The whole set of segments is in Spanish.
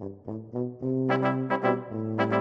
음. 음, 음, 음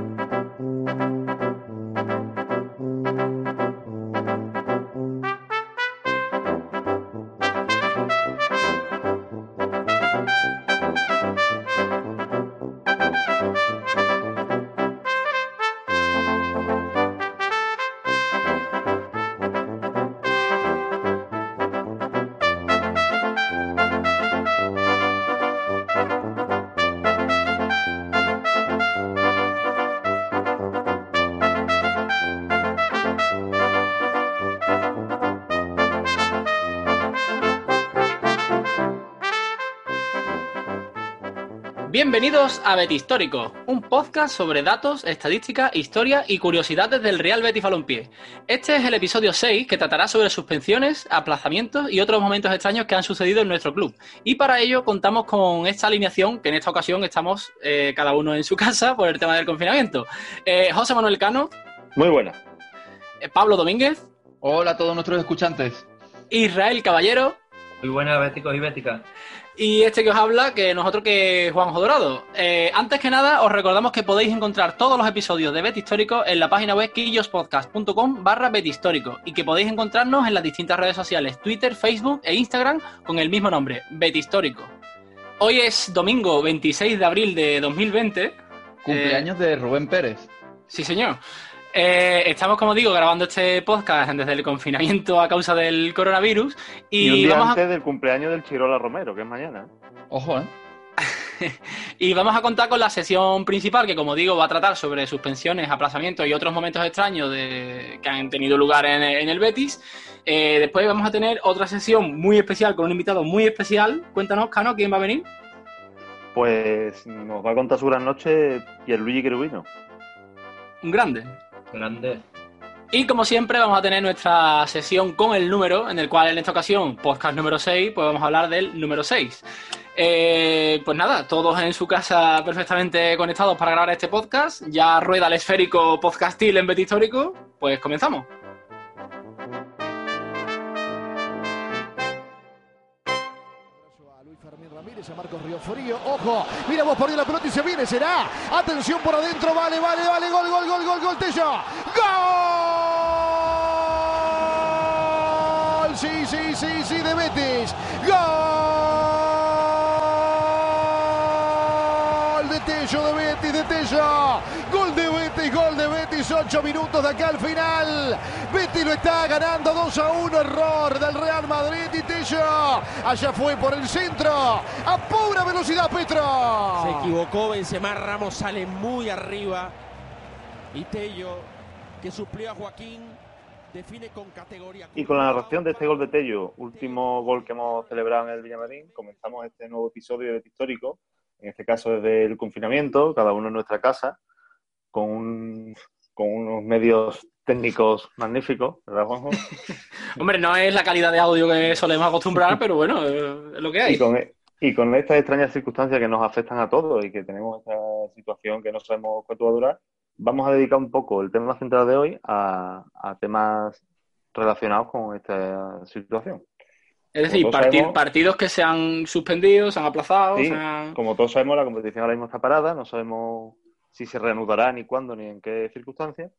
Bienvenidos a Betis Histórico, un podcast sobre datos, estadística, historia y curiosidades del Real Betis Balompié. Este es el episodio 6 que tratará sobre suspensiones, aplazamientos y otros momentos extraños que han sucedido en nuestro club. Y para ello contamos con esta alineación, que en esta ocasión estamos eh, cada uno en su casa por el tema del confinamiento. Eh, José Manuel Cano. Muy buena. Eh, Pablo Domínguez. Hola a todos nuestros escuchantes. Israel Caballero. Muy buenas, béticos y béticas. Y este que os habla, que nosotros que Juanjo Dorado. Eh, antes que nada, os recordamos que podéis encontrar todos los episodios de Bet Histórico en la página web quillospodcast.com barra Histórico y que podéis encontrarnos en las distintas redes sociales, Twitter, Facebook e Instagram con el mismo nombre, Bet Histórico. Hoy es domingo 26 de abril de 2020. Cumpleaños de Rubén Pérez. Sí, señor. Eh, estamos, como digo, grabando este podcast desde el confinamiento a causa del coronavirus. Y, Y un día vamos a- antes del cumpleaños del Chirola Romero, que es mañana. Ojo, ¿eh? Y vamos a contar con la sesión principal, que como digo, va a tratar sobre suspensiones, aplazamientos y otros momentos extraños de- que han tenido lugar en, en el Betis. Eh, después vamos a tener otra sesión muy especial con un invitado muy especial. Cuéntanos, Cano, ¿quién va a venir? Pues nos va a contar su gran noche Pierluigi Querubino. Un grande. Grande. Y como siempre vamos a tener nuestra sesión con el número, en el cual en esta ocasión, podcast número 6, pues vamos a hablar del número 6. Eh, pues nada, todos en su casa perfectamente conectados para grabar este podcast. Ya rueda el esférico podcastil en Betis Histórico. Pues comenzamos. Frío. Ojo, mira vos por ahí la pelota y se viene, será. Atención por adentro, vale, vale, vale, gol, gol, gol, gol, gol, Tello. ¡Gol! Sí, sí, sí, sí, de Betis. ¡Gol! De Tello, de Betis, de Tello. Gol de Betis, gol de Betis, ocho minutos de acá al final. Betis lo está ganando 2 a 1, error del Real Madrid y Tello. Allá fue por el centro, a pura velocidad Petro. Se equivocó Benzema, Ramos sale muy arriba. Y Tello, que suplió a Joaquín, define con categoría. Y con la narración de este gol de Tello, último gol que hemos celebrado en el Villamarín, comenzamos este nuevo episodio de Bet Histórico, en este caso desde el confinamiento, cada uno en nuestra casa, con, un- con unos medios técnicos magníficos, ¿verdad, Juanjo? Hombre, no es la calidad de audio que solemos acostumbrar, pero bueno, es lo que hay. Y con, y con estas extrañas circunstancias que nos afectan a todos y que tenemos esta situación que no sabemos cuánto va a durar, vamos a dedicar un poco el tema central de hoy a, a temas relacionados con esta situación. Es decir, como todos parti- sabemos- partidos que se han suspendido, se han aplazado, Sí, han- como todos sabemos, la competición ahora mismo está parada, no sabemos si se reanudará, ni cuándo, ni en qué circunstancias.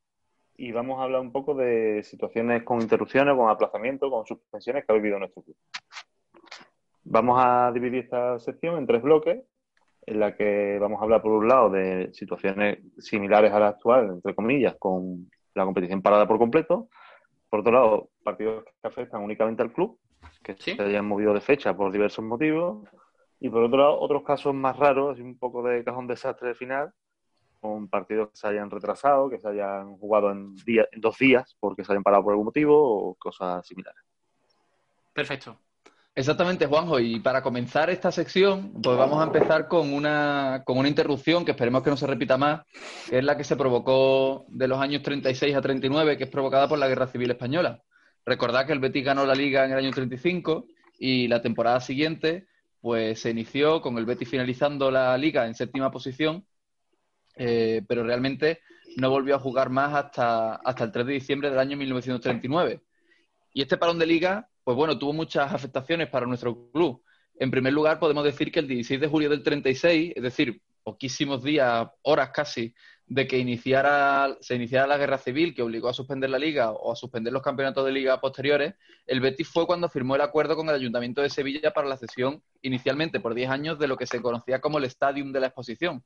Y vamos a hablar un poco de situaciones con interrupciones, con aplazamientos, con suspensiones que ha vivido nuestro club. Vamos a dividir esta sección en tres bloques, en la que vamos a hablar por un lado de situaciones similares a la actual, entre comillas, con la competición parada por completo. Por otro lado, partidos que afectan únicamente al club, que Sí. se hayan movido de fecha por diversos motivos. Y por otro lado, otros casos más raros, un poco de cajón desastre de final, con partidos que se hayan retrasado, que se hayan jugado en, día- en dos días porque se hayan parado por algún motivo o cosas similares. Perfecto. Exactamente, Juanjo. Y para comenzar esta sección, pues vamos a empezar con una, con una interrupción que esperemos que no se repita más, que es la que se provocó de los años 36 a 39, que es provocada por la Guerra Civil Española. Recordad que el Betis ganó la Liga en el año 35 y la temporada siguiente pues se inició con el Betis finalizando la Liga en séptima posición, eh, pero realmente no volvió a jugar más hasta, hasta el 3 de diciembre del año 1939. Y este parón de liga, pues bueno, tuvo muchas afectaciones para nuestro club. En primer lugar, podemos decir que el 16 de julio del 36, es decir, poquísimos días, horas casi, de que iniciara, se iniciara la guerra civil que obligó a suspender la liga o a suspender los campeonatos de liga posteriores, el Betis fue cuando firmó el acuerdo con el Ayuntamiento de Sevilla para la cesión inicialmente por 10 años de lo que se conocía como el Stadium de la Exposición,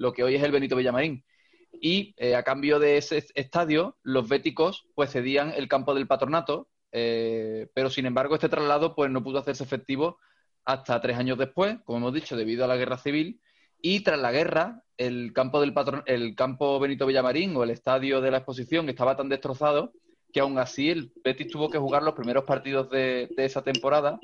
lo que hoy es el Benito Villamarín. Y eh, a cambio de ese estadio los béticos pues cedían el campo del patronato, eh, pero sin embargo este traslado pues no pudo hacerse efectivo hasta tres años después, como hemos dicho, debido a la guerra civil. Y tras la guerra el campo del patron el campo Benito Villamarín o el estadio de la exposición estaba tan destrozado que aún así el Betis tuvo que jugar los primeros partidos de esa temporada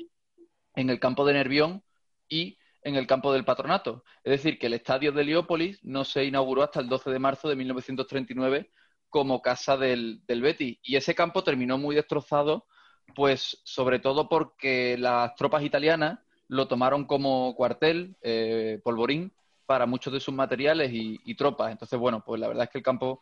en el campo de Nervión y en el campo del patronato. Es decir, que el estadio de Heliópolis no se inauguró hasta el 12 de marzo de 1939 como casa del, del Betis. Y ese campo terminó muy destrozado, pues sobre todo porque las tropas italianas lo tomaron como cuartel, eh, polvorín, para muchos de sus materiales y, tropas. Entonces, bueno, pues la verdad es que el campo,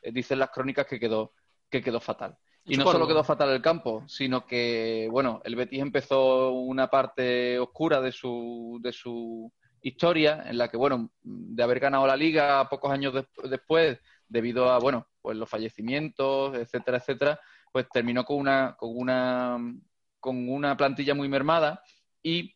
eh, dicen las crónicas, que quedó, que quedó fatal. Y no solo quedó fatal el campo, sino que, bueno, el Betis empezó una parte oscura de su, de su historia, en la que, bueno, de haber ganado la liga pocos años después, debido a, bueno, pues los fallecimientos, etcétera, etcétera, pues terminó con una, con una, con una plantilla muy mermada y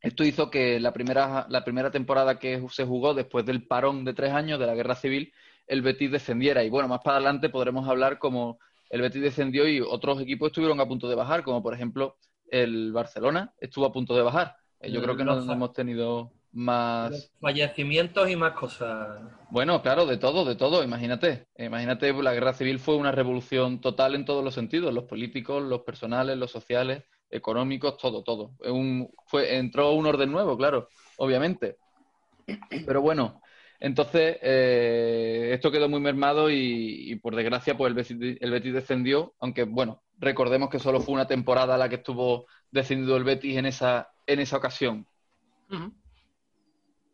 esto hizo que la primera, la primera temporada que se jugó después del parón de tres años de la guerra civil, el Betis descendiera. Y bueno, más para adelante podremos hablar como el Betis descendió y otros equipos estuvieron a punto de bajar, como por ejemplo el Barcelona estuvo a punto de bajar. Eh, yo creo que no hemos tenido más fallecimientos y más cosas. Bueno, claro, de todo, de todo. Imagínate, imagínate, la guerra civil fue una revolución total en todos los sentidos, los políticos, los personales, los sociales, económicos, todo, todo. Un, fue, entró un orden nuevo, claro, obviamente. Pero bueno, entonces, eh, esto quedó muy mermado y, por desgracia, pues el Betis, descendió, aunque bueno, recordemos que solo fue una temporada la que estuvo descendido el Betis en esa, en esa ocasión.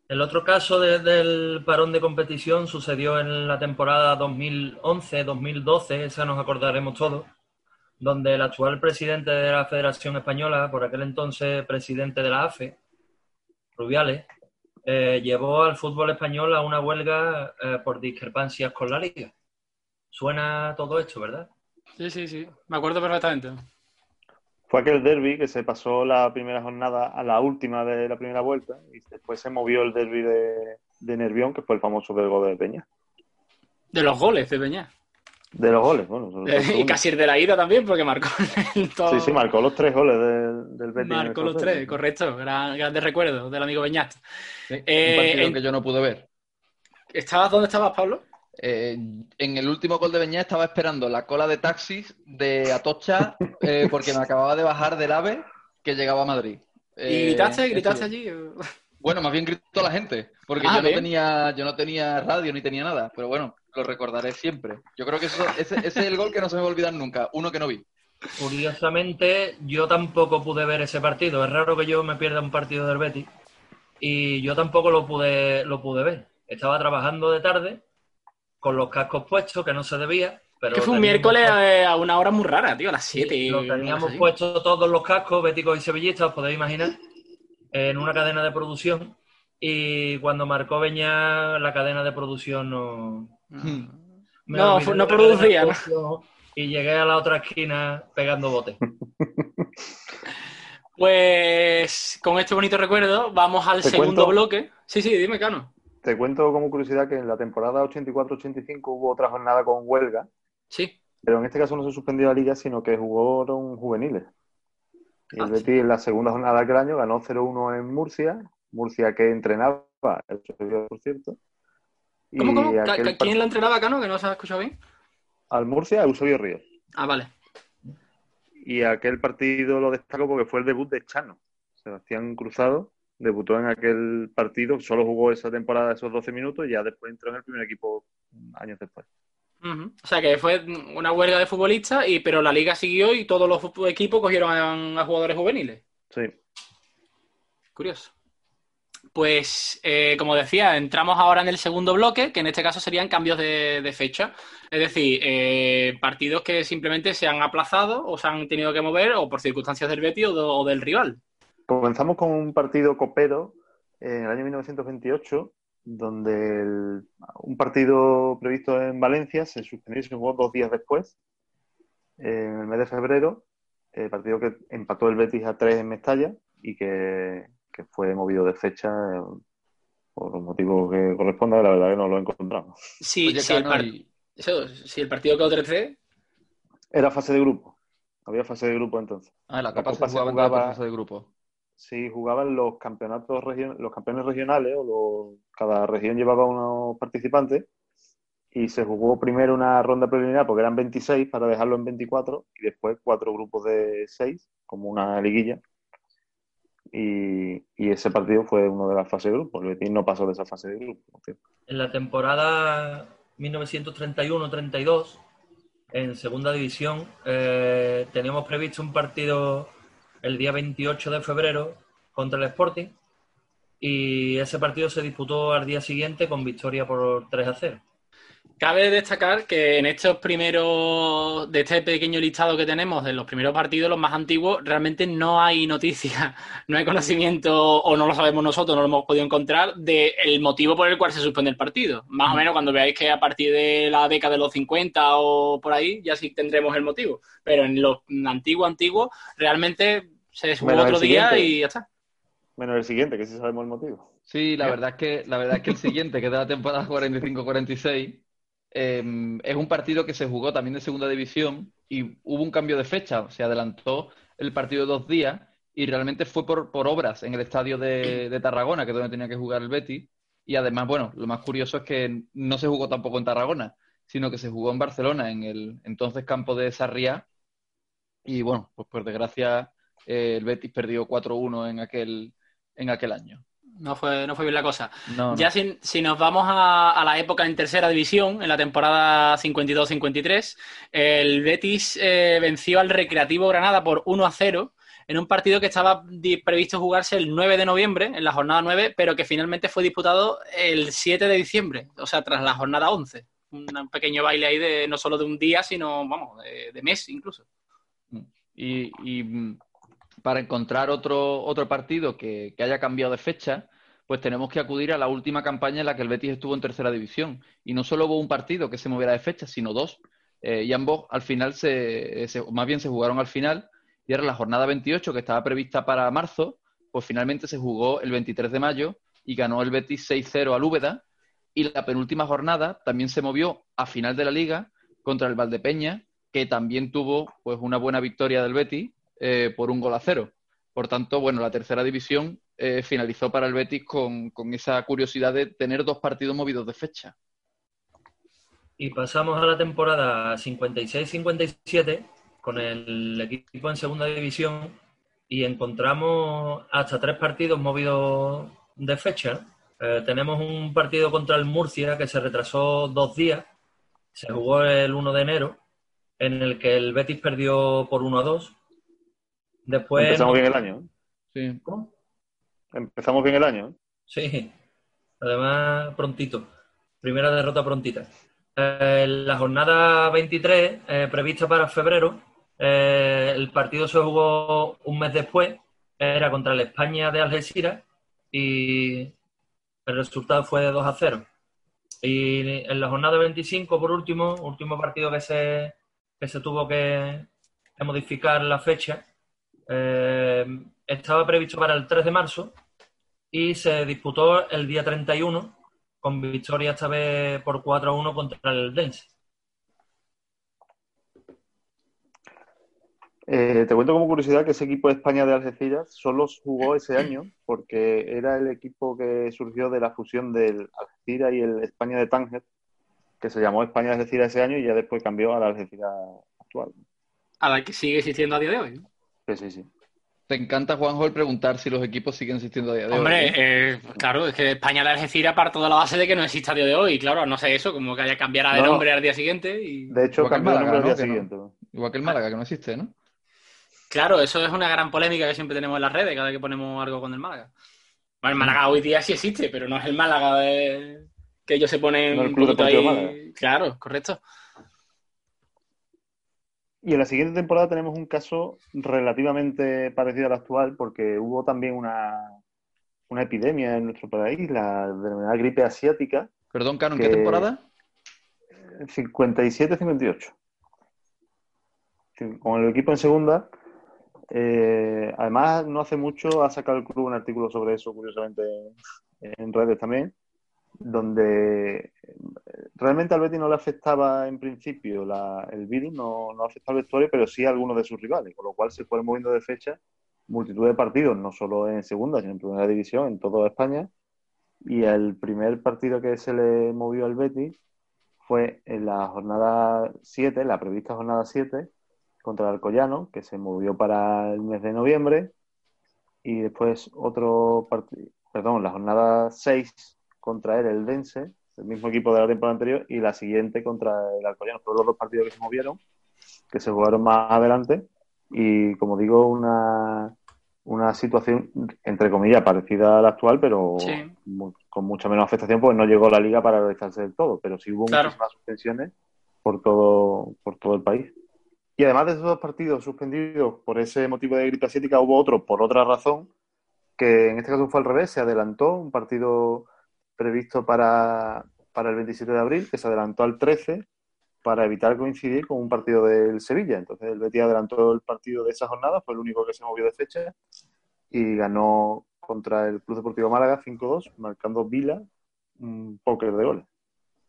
El otro caso del parón de competición sucedió en la temporada 2011-2012, esa nos acordaremos todos, donde el actual presidente de la Federación Española, por aquel entonces presidente de la AFE, Rubiales, eh, llevó al fútbol español a una huelga eh, por discrepancias con la liga. Suena todo esto, ¿verdad? Sí, sí, sí. Me acuerdo perfectamente. Fue aquel derby que se pasó la primera jornada a la última de la primera vuelta y después se movió el derby de, de Nervión, que fue el famoso del gol de Peña. De los goles de Peña. De los goles, bueno. y casi de la ida también, porque marcó todo... Sí, sí, marcó los tres goles del, del Betis. Marcó los tres, correcto. Gran, grandes recuerdos del amigo Beñat. Eh, un partido que yo no pude ver. ¿Estabas dónde estabas, Pablo? Eh, en el último gol de Beñat estaba esperando la cola de taxis de Atocha eh, porque me acababa de bajar del AVE que llegaba a Madrid. ¿Y gritaste, gritaste allí? Bueno, más bien gritó la gente, porque ah, yo, no tenía, yo no tenía radio ni tenía nada, pero bueno, lo recordaré siempre. Yo creo que ese, ese, es el gol que no se me va a olvidar nunca, uno que no vi. Curiosamente, yo tampoco pude ver ese partido. Es raro que yo me pierda un partido del Betis y yo tampoco lo pude, lo pude ver. Estaba trabajando de tarde con los cascos puestos, que no se debía. Pero que fue un miércoles a una hora muy rara, tío, a las 7. lo teníamos puesto todos los cascos, béticos y sevillistas, os podéis imaginar, en una cadena de producción. Y cuando marcó Beña, la cadena de producción no, no, no producía. Y llegué a la otra esquina pegando botes. Pues con este bonito recuerdo vamos al segundo bloque. Sí, sí, dime, Cano. Te cuento como curiosidad que en la temporada 84-85 hubo otra jornada con huelga. Sí. Pero en este caso no se suspendió la liga, sino que jugaron juveniles. Y el ah, Betis en la segunda jornada del año ganó 0-1 en Murcia. Murcia que entrenaba, por cierto. ¿Cómo, cómo? ¿Quién la entrenaba acá, no? Que no se ha escuchado bien. Al Murcia, Eusebio Ríos. Ah, vale. y aquel partido lo destaco porque fue el debut de Chano. Sebastián Cruzado debutó en aquel partido, solo jugó esa temporada esos 12 minutos y ya después entró en el primer equipo años después. O sea que fue una huelga de futbolistas, y, pero la liga siguió y todos los equipos cogieron a, jugadores juveniles. Sí. Curioso. Pues, eh, como decía, entramos ahora en el segundo bloque, que en este caso serían cambios de, fecha. Es decir, eh, partidos que simplemente se han aplazado o se han tenido que mover o por circunstancias del Betis o, del rival. Comenzamos con un partido copero en el año 1928 donde un partido previsto en Valencia se suspendió y se jugó dos días después, en el mes de febrero, el partido que empató el Betis a tres en Mestalla y que, fue movido de fecha eh, por un motivo que corresponda, la verdad que no lo encontramos. Sí, sí, el, si el partido quedó 3 Era fase de grupo. Había fase de grupo entonces. Ah, la Copa, se jugaba, fase de grupo si jugaban los campeonatos los campeones regionales o cada región llevaba unos participantes y se jugó primero una ronda preliminar porque eran 26 para dejarlo en 24 y después cuatro grupos de seis como una liguilla y, ese partido fue uno de las fases de grupo el Betis no pasó de esa fase de grupo en la temporada 1931-32 en segunda división eh, teníamos previsto un partido el día 28 de febrero contra el Sporting y ese partido se disputó al día siguiente con victoria por 3 a 0. Cabe destacar que en estos primeros, de este pequeño listado que tenemos, de los primeros partidos, los más antiguos, realmente no hay noticia, no hay conocimiento, o no lo sabemos nosotros, no lo hemos podido encontrar, del motivo por el cual se suspende el partido. Más o menos cuando veáis que a partir de la década de los 50 o por ahí, ya sí tendremos el motivo. Pero en los antiguos, antiguos, realmente se jugó otro día y ya está. Menos el siguiente, que sí sabemos el motivo. Sí, la verdad es que, la verdad es que el siguiente, que es de la temporada 45-46, Em, es un partido que se jugó también de segunda división y hubo un cambio de fecha, se adelantó el partido dos días y realmente fue por, obras en el estadio de, Tarragona, que es donde tenía que jugar el Betis. Y además, bueno, lo más curioso es que no se jugó tampoco en Tarragona, sino que se jugó en Barcelona, en el entonces campo de Sarriá. Y bueno, pues por desgracia eh, el Betis perdió 4-1 en aquel, en aquel año. No fue, no fue bien la cosa. ya Si, nos vamos a, la época en tercera división, en la temporada 52-53, el Betis eh, venció al Recreativo Granada por 1 a 0 en un partido que estaba previsto jugarse el 9 de noviembre, en la jornada 9, pero que finalmente fue disputado el 7 de diciembre, o sea, tras la jornada 11. Un pequeño baile ahí de no solo de un día, sino, vamos, de, mes incluso. Y, y para encontrar otro, otro partido que, haya cambiado de fecha, pues tenemos que acudir a la última campaña en la que el Betis estuvo en tercera división. Y no solo hubo un partido que se moviera de fecha, sino dos. Eh, y ambos al final, se, más bien se jugaron al final, y era la jornada 28 que estaba prevista para marzo, pues finalmente se jugó el 23 de mayo y ganó el Betis 6-0 al Úbeda. Y la penúltima jornada también se movió a final de la liga contra el Valdepeña, que también tuvo pues una buena victoria del Betis eh, por un gol a cero. Por tanto, bueno, la tercera división eh, finalizó para el Betis con, esa curiosidad de tener dos partidos movidos de fecha. Y pasamos a la temporada 56-57 con el equipo en segunda división y encontramos hasta tres partidos movidos de fecha. Eh, tenemos un partido contra el Murcia que se retrasó dos días, se jugó el 1 de enero, en el que el Betis perdió por 1 a 2 Empezamos bien el año. Sí. ¿Cómo? Empezamos bien el año. Sí. Además, prontito. Primera derrota prontita. Eh, la jornada 23, eh, prevista para febrero, eh, el partido se jugó un mes después, era contra la España de Algeciras y el resultado fue de 2 a 0. Y en la jornada 25, por último, último partido que se, que se tuvo que modificar la fecha, eh, estaba previsto para el 3 de marzo y se disputó el día 31 con victoria esta vez por 4 a 1 contra el Dense. Eh, te cuento como curiosidad que ese equipo de España de Algeciras solo jugó ese año porque era el equipo que surgió de la fusión del Algeciras y el España de Tánger, que se llamó España de Algeciras ese año y ya después cambió a la Algeciras actual. a la que sigue existiendo a día de hoy. ¿no? Sí, sí, sí. Te encanta, Juanjo, el preguntar si los equipos siguen existiendo a día de hoy. Hombre, ¿eh? eh, claro, es que España de Algeciras parte de la base de que no existe a día de hoy. Y claro, no sé eso, como que haya cambiara de No. nombre al día siguiente. Y... De hecho, Igual cambió el nombre al día ¿no? Que no- siguiente. Igual que el Málaga, que no existe, ¿no? Claro, eso es una gran polémica que siempre tenemos en las redes cada vez que ponemos algo con el Málaga. Bueno, el Málaga hoy día sí existe, pero no es el Málaga de... que ellos se ponen No el Club ahí. Málaga. Claro, correcto. Y en la siguiente temporada tenemos un caso relativamente parecido al actual, porque hubo también una, una epidemia en nuestro país, la denominada gripe asiática, Perdón, Cano, ¿en qué temporada? 57-58. Sí, Con el equipo en segunda. eh, además, no hace mucho ha sacado el club un artículo sobre eso, curiosamente, en, en redes también, donde eh, realmente al Betis no le afectaba en principio la- el virus, no, no afectaba el vestuario, pero sí a algunos de sus rivales, con lo cual se fueron moviendo de fecha multitud de partidos, no solo en segunda, sino en primera división, en toda España. Y el primer partido que se le movió al Betis fue en la jornada 7, la prevista jornada 7, contra el Alcoyano, que se movió para el mes de noviembre. Y después otro partido, perdón, la jornada 6 contra el Eldense, el mismo equipo de la temporada anterior, y la siguiente contra el Alcoyano. Fueron los dos partidos que se movieron, que se jugaron más adelante. Y como digo, una, una situación, entre comillas, parecida a la actual, pero Sí. con mucha menos afectación, pues no llegó la liga para realizarse del todo, pero sí hubo Claro. muchísimas suspensiones por todo, por todo el país. Y además de esos dos partidos suspendidos por ese motivo de gripe asiática, hubo otro por otra razón, que en este caso fue al revés, se adelantó un partido previsto para, para el 27 de abril, que se adelantó al 13 para evitar coincidir con un partido del Sevilla. Entonces el Betis adelantó el partido de esa jornada, fue el único que se movió de fecha y ganó contra el Club Deportivo Málaga 5-2, marcando Vila un póker de goles.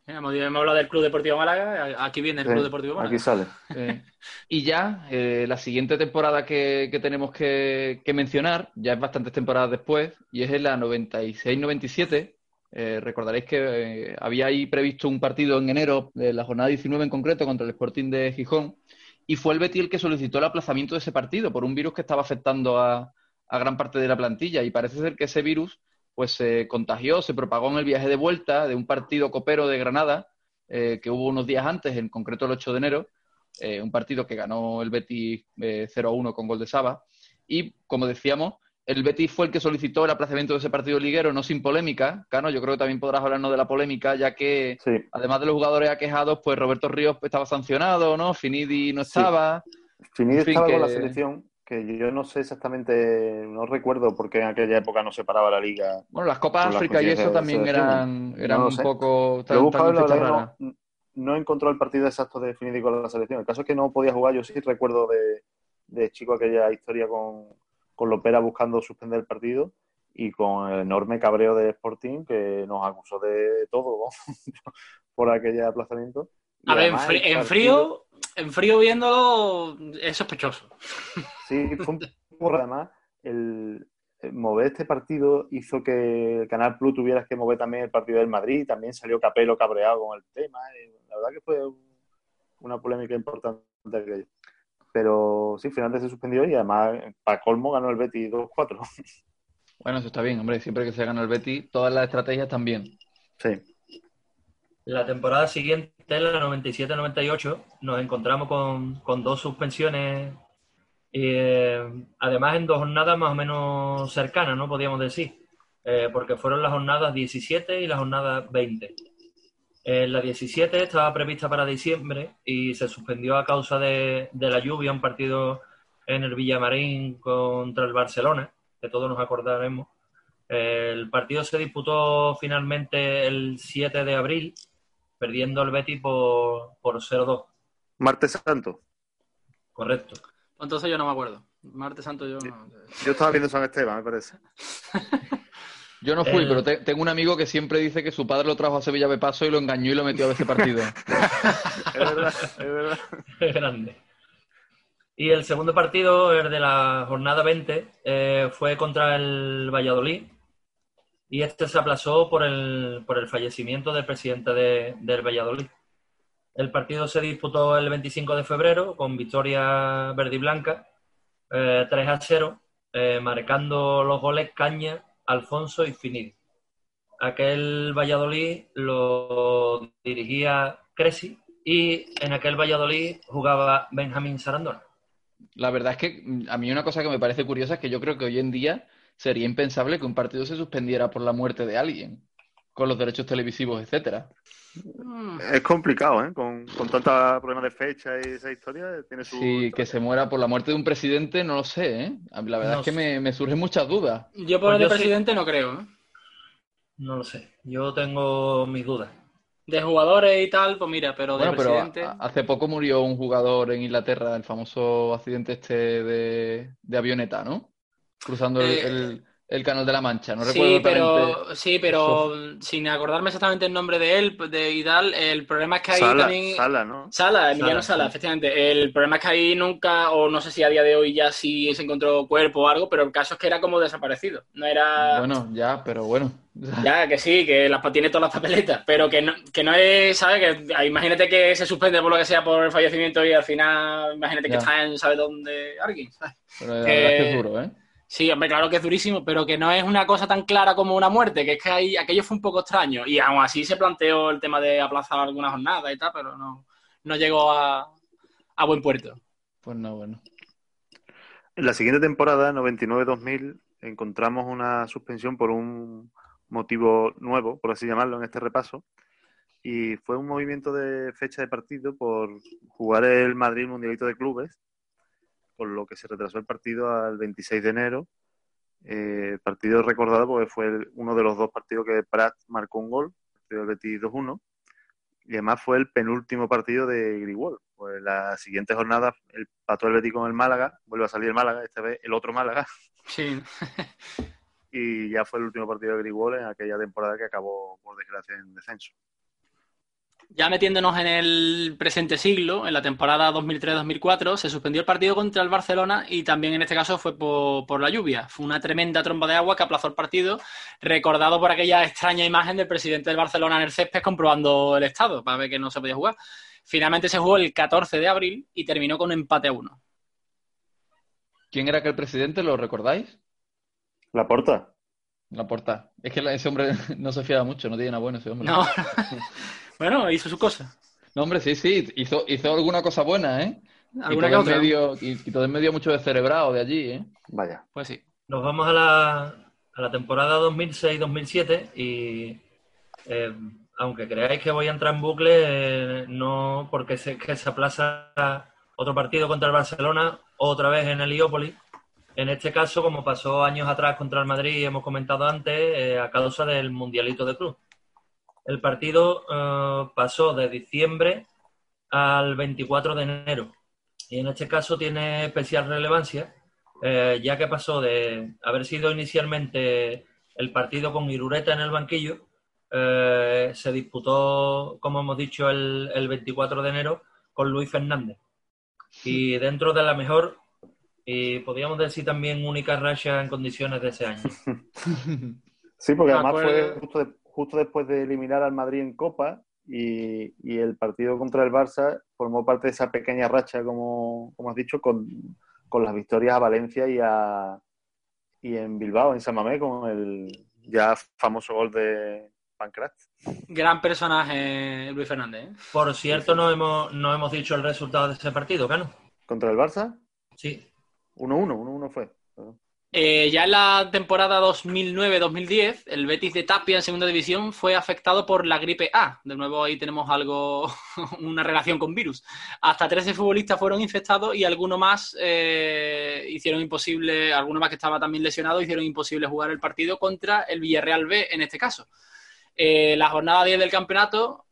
Hemos, hemos hablado del Club Deportivo Málaga, aquí viene el Sí, Club Deportivo Málaga. Aquí sale. Eh, y ya, eh, la siguiente temporada que, que tenemos que, que mencionar, ya es bastantes temporadas después, y es en la 96-97. Eh, recordaréis que eh, había ahí previsto un partido en enero, de la jornada 19 en concreto, contra el Sporting de Gijón, y fue el Betis el que solicitó el aplazamiento de ese partido por un virus que estaba afectando a, gran parte de la plantilla, y parece ser que ese virus pues se contagió, se propagó en el viaje de vuelta de un partido copero de Granada, eh, que hubo unos días antes, en concreto el 8 de enero, un partido que ganó el Betis eh, 0-1 con gol de Saba. Y, como decíamos, el Betis fue el que solicitó el aplazamiento de ese partido liguero, no sin polémica. Cano, yo creo que también podrás hablarnos de la polémica, ya que, Sí, además de los jugadores aquejados, pues Roberto Ríos estaba sancionado, ¿no? Finidi no Sí. estaba. Finidi En fin, estaba con la que- selección, que yo no sé exactamente, no recuerdo por qué en aquella época no se paraba la liga. Bueno, las Copas África y eso también eran, eran No un sé. poco tan, tan la no, no encontró el partido exacto de Finidi con la selección. El caso es que no podía jugar. Yo sí recuerdo de, de chico aquella historia con, con Lopera buscando suspender el partido y con el enorme cabreo de Sporting que nos acusó de todo por aquel aplazamiento. Y A ver, en, fri- el en partido- frío, en frío viéndolo es sospechoso. Sí, fue un además el, mover este partido hizo que el Canal Plus tuviera que mover también el partido del Madrid, también salió Capelo cabreado con el tema, y la verdad que fue un- una polémica importante aquello. Pero sí, finalmente se suspendió y además para colmo ganó el Betis 2-4. Bueno, eso está bien, hombre. Siempre que se gana el Betis, todas las estrategias también. Sí, La temporada siguiente, la 97-98, nos encontramos con, con dos suspensiones, eh, además en dos jornadas más o menos cercanas, ¿no? Podríamos decir, eh, porque fueron las jornadas 17 y la jornada 20. Eh, la 17 estaba prevista para diciembre y se suspendió a causa de, de la lluvia, un partido en el Villamarín contra el Barcelona, que todos nos acordaremos. El partido se disputó finalmente el 7 de abril, perdiendo el Betis por, por 0-2. Martes Santo. Correcto. Entonces yo no me acuerdo. Martes Santo yo no. Yo estaba viendo San Esteban, me parece. Yo no fui, El- pero te- tengo un amigo que siempre dice que su padre lo trajo a Sevilla de paso y lo engañó y lo metió a ese partido. Es verdad, es verdad. Grande. Y el segundo partido, el de la jornada 20, eh, fue contra el Valladolid. Y este se aplazó por el, por el fallecimiento del presidente de- del Valladolid. El partido se disputó el 25 de febrero con victoria verde y blanca, eh, 3 a 0, eh, marcando los goles Caña, Alfonso y. Aquel Valladolid lo dirigía Cresi y en aquel Valladolid jugaba Benjamín Sarandona. La verdad es que a mí una cosa que me parece curiosa es que yo creo que hoy en día sería impensable que un partido se suspendiera por la muerte de alguien, con los derechos televisivos, etcétera. Es complicado, ¿eh? Con, con tantos problemas de fecha y esa historia, tiene su... Sí, que se muera por la muerte de un presidente, no lo sé, ¿eh? La verdad No es que me, me surgen muchas dudas. Yo por Pues el de yo sí. presidente no creo. ¿eh? No lo sé, yo tengo mis dudas. De jugadores y tal, pues mira, pero de Bueno, pero presidente. hace poco murió un jugador en Inglaterra, el famoso accidente este de, de avioneta, ¿no? Cruzando el, Eh, el- el Canal de la Mancha, no recuerdo Sí, pero, sí, pero sin acordarme exactamente el nombre de él de, y tal, el problema es que ahí Sala, también... Sala, ¿no? Sala, Emiliano Sala, Sala, sí. efectivamente. El problema es que ahí nunca, o no sé si a día de hoy ya sí se encontró cuerpo o algo, pero el caso es que era como desaparecido. No era... Bueno, ya, pero bueno. Ya, que sí, que las, tiene todas las papeletas, pero que no, que no es, ¿sabes? Que ah, imagínate que se suspende por lo que sea por el fallecimiento y al final, imagínate que Ya. está en, ¿sabes dónde? Alguien, ¿sabes? Pero la Que- verdad es que es duro, ¿eh? Sí, hombre, claro que es durísimo, pero que no es una cosa tan clara como una muerte, que es que ahí, aquello fue un poco extraño. Y aún así se planteó el tema de aplazar alguna jornada y tal, pero no, no llegó a, a buen puerto. Pues no, bueno. En la siguiente temporada, 99-2000, encontramos una suspensión por un motivo nuevo, por así llamarlo, en este repaso. Y fue un movimiento de fecha de partido por jugar el Madrid Mundialito de Clubes, por lo que se retrasó el partido al 26 de enero. Eh, partido recordado porque fue el- uno de los dos partidos que Prat marcó un gol, el partido del Betis 2-1. Y además fue el penúltimo partido de Grigol. Pues la siguiente jornada, el pató el Betis con el Málaga, vuelve a salir el Málaga, esta vez el otro Málaga, Sí. y ya fue el último partido de Grigol en aquella temporada que acabó, por desgracia, en descenso. Ya metiéndonos en el presente siglo, en la temporada 2003-2004, se suspendió el partido contra el Barcelona y también en este caso fue por, por la lluvia. Fue una tremenda tromba de agua que aplazó el partido, recordado por aquella extraña imagen del presidente del Barcelona en el césped comprobando el estado para ver que no se podía jugar. Finalmente se jugó el 14 de abril y terminó con un empate a uno. ¿Quién era aquel presidente? ¿Lo recordáis? La porta. La porta. Es que ese hombre no se fiaba mucho, no tiene nada bueno ese hombre. No. bueno, hizo su cosa. No, hombre, sí, sí, hizo, hizo alguna cosa buena, ¿eh? Alguna en medio, todo en medio mucho de cerebrado de allí, ¿eh? Vaya. Pues sí. Nos vamos a la, a la temporada 2006-2007 y eh, aunque creáis que voy a entrar en bucle, eh, no porque sé que se aplaza otro partido contra el Barcelona otra vez en el Heliópolis. En este caso, como pasó años atrás contra el Madrid hemos comentado antes, eh, a causa del Mundialito de Club. El partido eh, pasó de diciembre al 24 de enero y en este caso tiene especial relevancia eh, ya que pasó de haber sido inicialmente el partido con Irureta en el banquillo, eh, se disputó, como hemos dicho, el, el 24 de enero con Luis Fernández. Y dentro de la mejor, y podríamos decir también única racha en condiciones de ese año. Sí, porque además fue justo, de- justo después de eliminar al Madrid en Copa y, y el partido contra el Barça formó parte de esa pequeña racha, como, como has dicho, con, con las victorias a Valencia y, a, y en Bilbao, en San Mamé, con el ya famoso gol de Pancrat. Gran personaje Luis Fernández. ¿eh? Por cierto, no hemos, no hemos dicho el resultado de ese partido, Cano. ¿Contra el Barça? Sí, 1-1, 1-1 fue. Eh, ya en la temporada 2009-2010, el Betis de Tapia en segunda división fue afectado por la gripe A. De nuevo ahí tenemos algo, una relación con virus. Hasta 13 futbolistas fueron infectados y algunos más eh, hicieron imposible, algunos más que estaba también lesionado, hicieron imposible jugar el partido contra el Villarreal B en este caso. Eh, la jornada 10 del campeonato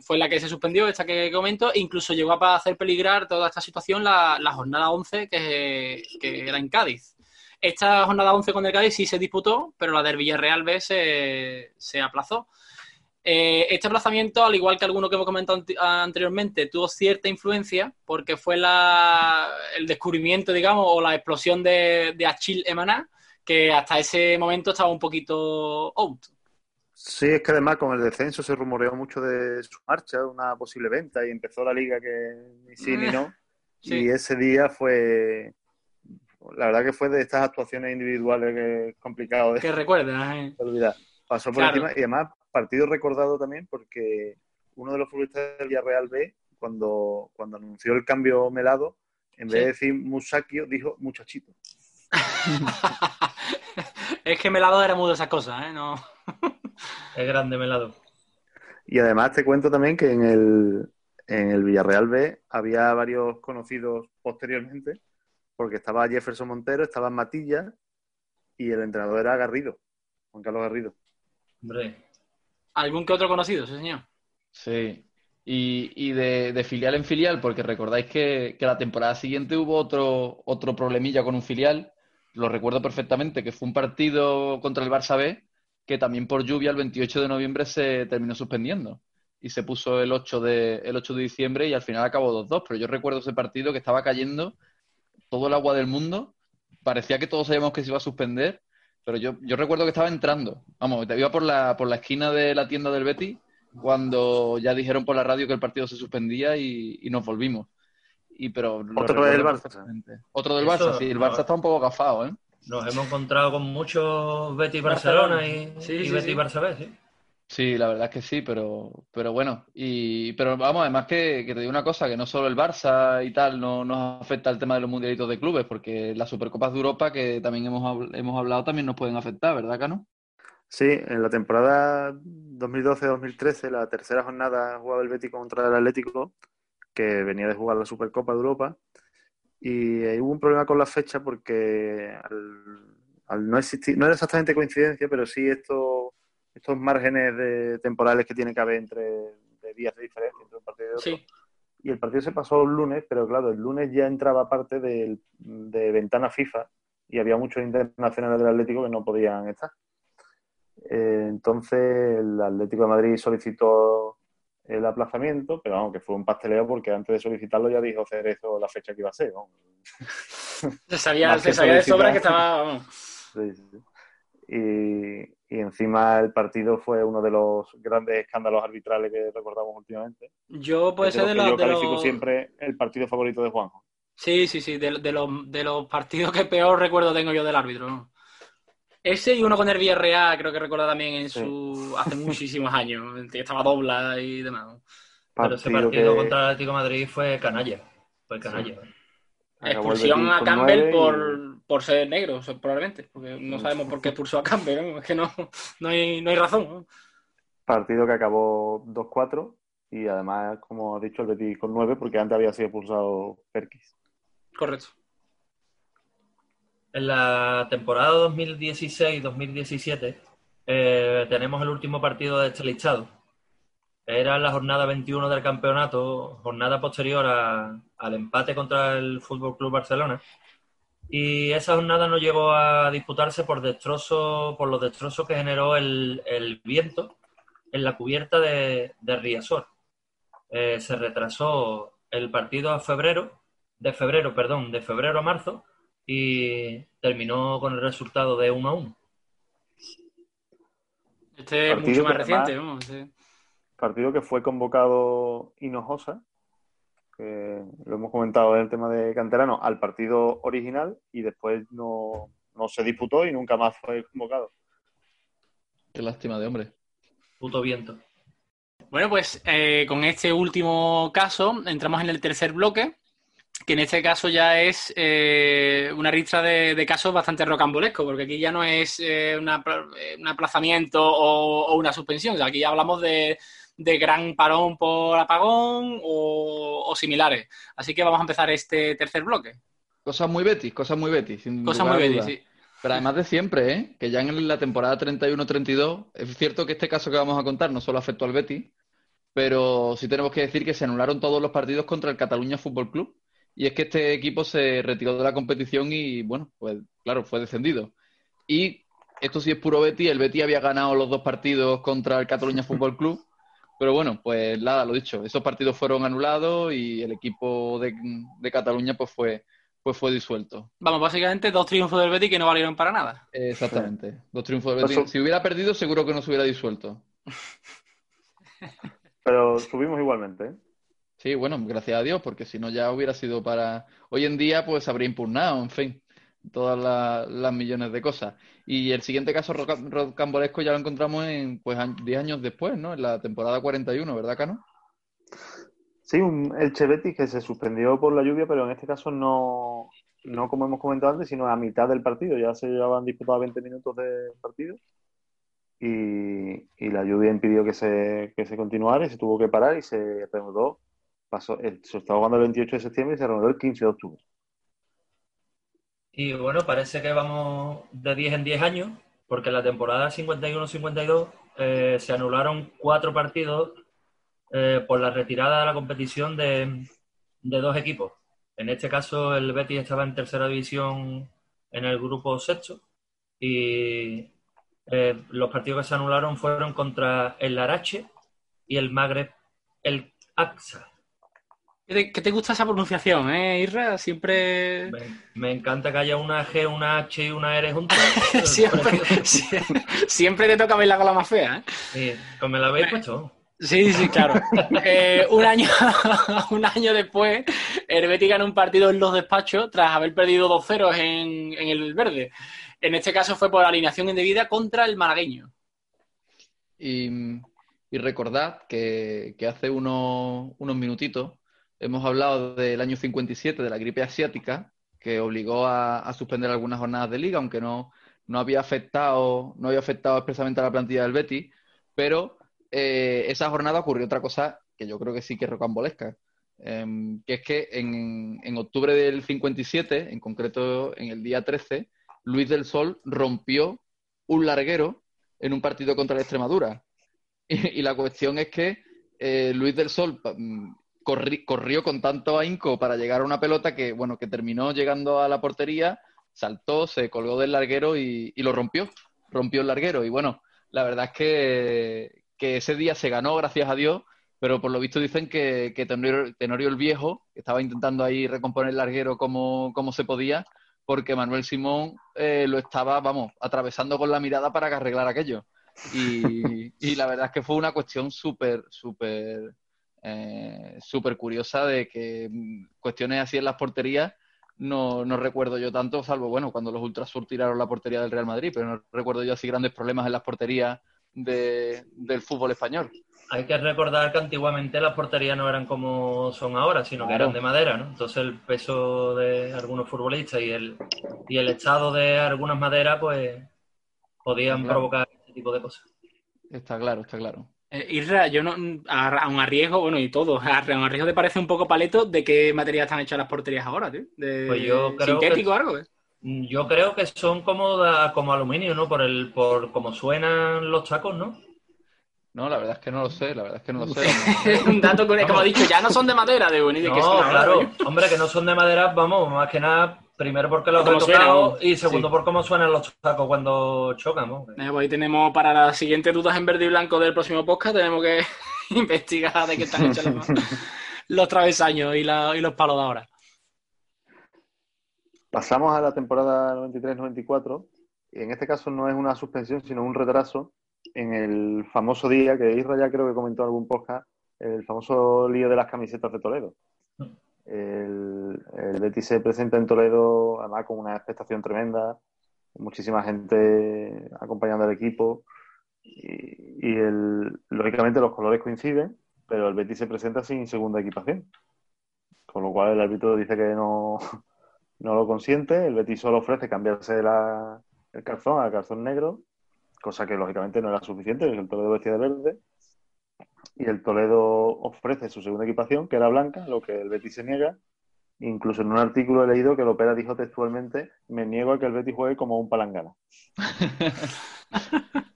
fue la que se suspendió, esta que comento, e incluso llegó a hacer peligrar toda esta situación la, jornada 11 que, que era en Cádiz. Esta jornada 11 con el Cádiz sí se disputó, pero la del Villarreal B se, se aplazó. Eh, este aplazamiento, al igual que alguno que hemos comentado anteriormente, tuvo cierta influencia porque fue la, el descubrimiento, digamos, o la explosión de, de Achille Emaná, que hasta ese momento estaba un poquito out. Sí, es que además con el descenso se rumoreó mucho de su marcha, una posible venta, y empezó la liga que ni sí ni no. Sí. Y ese día fue, la verdad que fue de estas actuaciones individuales que es complicado de Que recuerdas, ¿eh? olvidar. Pasó por Claro. encima y además partido recordado también porque uno de los futbolistas del Villarreal B, cuando, cuando anunció el cambio Melado, en vez Sí. de decir Musakio, dijo muchachito. es que Melado era mudo de esas cosas, ¿eh? No. Es grande melado. Y además te cuento también que en el, en el Villarreal B había varios conocidos posteriormente, porque estaba Jefferson Montero, estaba Matilla y el entrenador era Garrido, Juan Carlos Garrido. Hombre, ¿Algún que otro conocido, sí, señor? Sí. Y, y de, de filial en filial, porque recordáis que, que la temporada siguiente hubo otro, otro problemilla con un filial, lo recuerdo perfectamente, que fue un partido contra el Barça B, que también por lluvia el 28 de noviembre se terminó suspendiendo. Y se puso el 8 de, el 8 de diciembre y al final acabó 2-2. Pero yo recuerdo ese partido que estaba cayendo todo el agua del mundo. Parecía que todos sabíamos que se iba a suspender, pero yo, yo recuerdo que estaba entrando. Vamos, iba por la, por la esquina de la tienda del Betty cuando ya dijeron por la radio que el partido se suspendía y, y nos volvimos. Y, pero lo Otro del Barça. Otro del Barça, sí. El no. Barça está un poco gafado, ¿eh? nos hemos encontrado con muchos Betty Barcelona Barcelona. y, Sí, y sí, Betty sí. Barça B, sí. Sí, la verdad es que sí, pero, pero bueno. Y, pero vamos, además que, te digo una cosa, que no solo el Barça y tal no nos afecta el tema de los mundialitos de clubes, porque las Supercopas de Europa, que también hemos, hemos hablado, también nos pueden afectar, ¿verdad, Cano? Sí, en la temporada 2012-2013, la tercera jornada jugaba el Betis contra el Atlético, que venía de jugar la Supercopa de Europa, y eh, hubo un problema con la fecha porque al, no existir, no era exactamente coincidencia, pero sí estos, estos márgenes de, temporales que tiene que haber entre de días de diferencia entre un partido y otro. Sí. Y el partido se pasó el lunes, pero claro, el lunes ya entraba parte del- de ventana FIFA y había muchos internacionales del Atlético que no podían estar. Eh, entonces el Atlético de Madrid solicitó el aplazamiento, pero vamos, que fue un pasteleo porque antes de solicitarlo ya dijo Cerezo la fecha que iba a ser. Se sabía, se de sobra que estaba. vamos. Sí, sí, sí. Y, y encima el partido fue uno de los grandes escándalos arbitrales que recordamos últimamente. Yo puede ser de los yo califico los- siempre el partido favorito de Juanjo. Sí, sí, sí, de, de los, de los partidos que peor recuerdo tengo yo del árbitro. Ese y uno con el Villarreal, creo que recuerdo también en su. hace muchísimos años, que estaba dobla y demás. Pero ese Partido que contra el Atlético de Madrid fue canalla. Fue canalla. el Expulsión a Campbell y- por, por ser negro, probablemente, porque no sabemos por qué expulsó a Campbell, ¿no? es que no, no, hay, no hay razón. ¿no? partido que acabó 2-4 y además, como ha dicho, el Betis con 9 porque antes había sido expulsado Perkis. Correcto. En la temporada 2016-2017 eh, tenemos el último partido de este listado. Era la jornada 21 del campeonato, jornada posterior a- al empate contra el Fútbol Club Barcelona. Y esa jornada no llegó a disputarse por destrozo, por los destrozos que generó el, el viento en la cubierta de, de Riazor. Eh, se retrasó el partido a febrero, de febrero, perdón, de febrero a marzo, y terminó con el resultado de 1 a 1. Este es mucho más reciente. además- vamos, sí. Partido que fue convocado Hinojosa, que lo hemos comentado en el tema de Canterano, al partido original y después no, no se disputó y nunca más fue convocado. Qué lástima de hombre. Puto viento. Bueno, pues eh, con este último caso entramos en el tercer bloque, que en este caso ya es eh, una ristra de, de casos bastante rocambolesco, porque aquí ya no es eh, una un aplazamiento o, o una suspensión, o sea, aquí ya hablamos de, de gran parón por apagón o, o similares. Así que vamos a empezar este tercer bloque. Cosas muy Betis, cosas muy Betis. sin Cosa lugar muy dudas. sí. Pero además de siempre, ¿eh? Que ya en la temporada 31-32, es cierto que este caso que vamos a contar no solo afectó al Betis, pero sí tenemos que decir que se anularon todos los partidos contra el Cataluña Fútbol Club. Y es que este equipo se retiró de la competición y, bueno, pues claro, fue descendido. Y esto sí es puro Betis, el Betis había ganado los dos partidos contra el Cataluña Fútbol Club. Pero bueno, pues nada, lo dicho, esos partidos fueron anulados y el equipo de, de Cataluña pues fue, pues fue disuelto. Vamos, básicamente dos triunfos del Betis que no valieron para nada. Exactamente, dos triunfos del Betis. Si hubiera perdido, seguro que no se hubiera disuelto. Pero subimos igualmente, ¿eh? Sí, bueno, gracias a Dios, porque si no ya hubiera sido para... Hoy en día pues habría impugnado, en fin, todas las, millones de cosas. Y el siguiente caso rocambolesco ya lo encontramos en pues 10 años después, ¿no? En la temporada 41, ¿verdad, Cano? Sí, un Elche Betis que se suspendió por la lluvia, pero en este caso no, no como hemos comentado antes, sino a mitad del partido. Ya se llevaban disputados 20 minutos de partido y, la lluvia impidió que se, que se continuara y se tuvo que parar y se reanudó pasó, se estaba jugando el 28 de septiembre y se reanudó el 15 de octubre. Y bueno, parece que vamos de 10 en 10 años, porque en la temporada 51-52 eh, se anularon cuatro partidos eh, por la retirada de la competición de, dos equipos. En este caso, el Betis estaba en tercera división en el grupo sexto y eh, los partidos que se anularon fueron contra el Larache y el Magreb, el AXA. ¿Qué te, gusta esa pronunciación, eh, Irra? Siempre. Me, encanta que haya una G, una H y una R juntas. siempre, te toca ver la cola más fea, ¿eh? Sí, pues me la habéis puesto. Sí, sí, claro. Eh, un, año, un año después, el Betis ganó un partido en los despachos tras haber perdido 2-0 en, el verde. En este caso fue por alineación indebida contra el malagueño. Y, recordad que, hace unos, unos minutitos Hemos hablado del año 57, de la gripe asiática, que obligó a, suspender algunas jornadas de liga, aunque no, no, había afectado, no había afectado expresamente a la plantilla del Betis, pero eh, esa jornada ocurrió otra cosa que yo creo que sí que es rocambolesca, em, que es que en, en, octubre del 57, en concreto en el día 13, Luis del Sol rompió un larguero en un partido contra la Extremadura. Y, la cuestión es que eh, Luis del Sol corrió con tanto ahínco para llegar a una pelota que, bueno, que terminó llegando a la portería, saltó, se colgó del larguero y, lo rompió. Rompió el larguero. Y bueno, la verdad es que, ese día se ganó, gracias a Dios, pero por lo visto dicen que, Tenorio, el Viejo estaba intentando ahí recomponer el larguero como, como se podía, porque Manuel Simón eh, lo estaba, vamos, atravesando con la mirada para arreglar aquello. Y, y la verdad es que fue una cuestión súper, súper eh, súper curiosa de que mm, cuestiones así en las porterías no, no, recuerdo yo tanto, salvo, bueno, cuando los Ultrasur tiraron la portería del Real Madrid, pero no recuerdo yo así grandes problemas en las porterías del fútbol español. Hay que recordar que antiguamente las porterías no eran como son ahora, sino que eran de madera, ¿no? Entonces el peso de algunos futbolistas y el, y el estado de algunas maderas, pues, podían provocar este tipo de cosas. Está claro, está claro. Eh, Irra, yo no, a, un arriesgo, bueno, y todo, a, un arriesgo te parece un poco paleto de qué material están hechas las porterías ahora, tío. De, pues yo creo sintético o algo, ¿eh? Yo creo que son como, como aluminio, ¿no? Por el, por cómo suenan los tacos, ¿no? No, la verdad es que no lo sé, la verdad es que no lo sé. un dato que, como he dicho, ya no son de madera, de y de no, claro, hombre, que no son de madera, vamos, más que nada Primero porque los he tocado y segundo por cómo suenan los tacos cuando chocan. Eh, pues ahí tenemos para las siguientes dudas en verde y blanco del próximo podcast, tenemos que investigar de qué están hechos los, travesaños y, los palos de ahora. Pasamos a la temporada 93-94 y en este caso no es una suspensión sino un retraso en el famoso día que Isra ya creo que comentó en algún podcast, el famoso lío de las camisetas de Toledo. El, el Betis se presenta en Toledo, además con una expectación tremenda, muchísima gente acompañando al equipo y, el, lógicamente los colores coinciden, pero el Betis se presenta sin segunda equipación. Con lo cual el árbitro dice que no, no lo consiente, el Betis solo ofrece cambiarse el calzón al calzón negro, cosa que lógicamente no era suficiente, porque el Toledo vestía de verde y el Toledo ofrece su segunda equipación, que era blanca, lo que el Betis se niega. Incluso en un artículo he leído que el Opera dijo textualmente, me niego a que el Betis juegue como un palangana.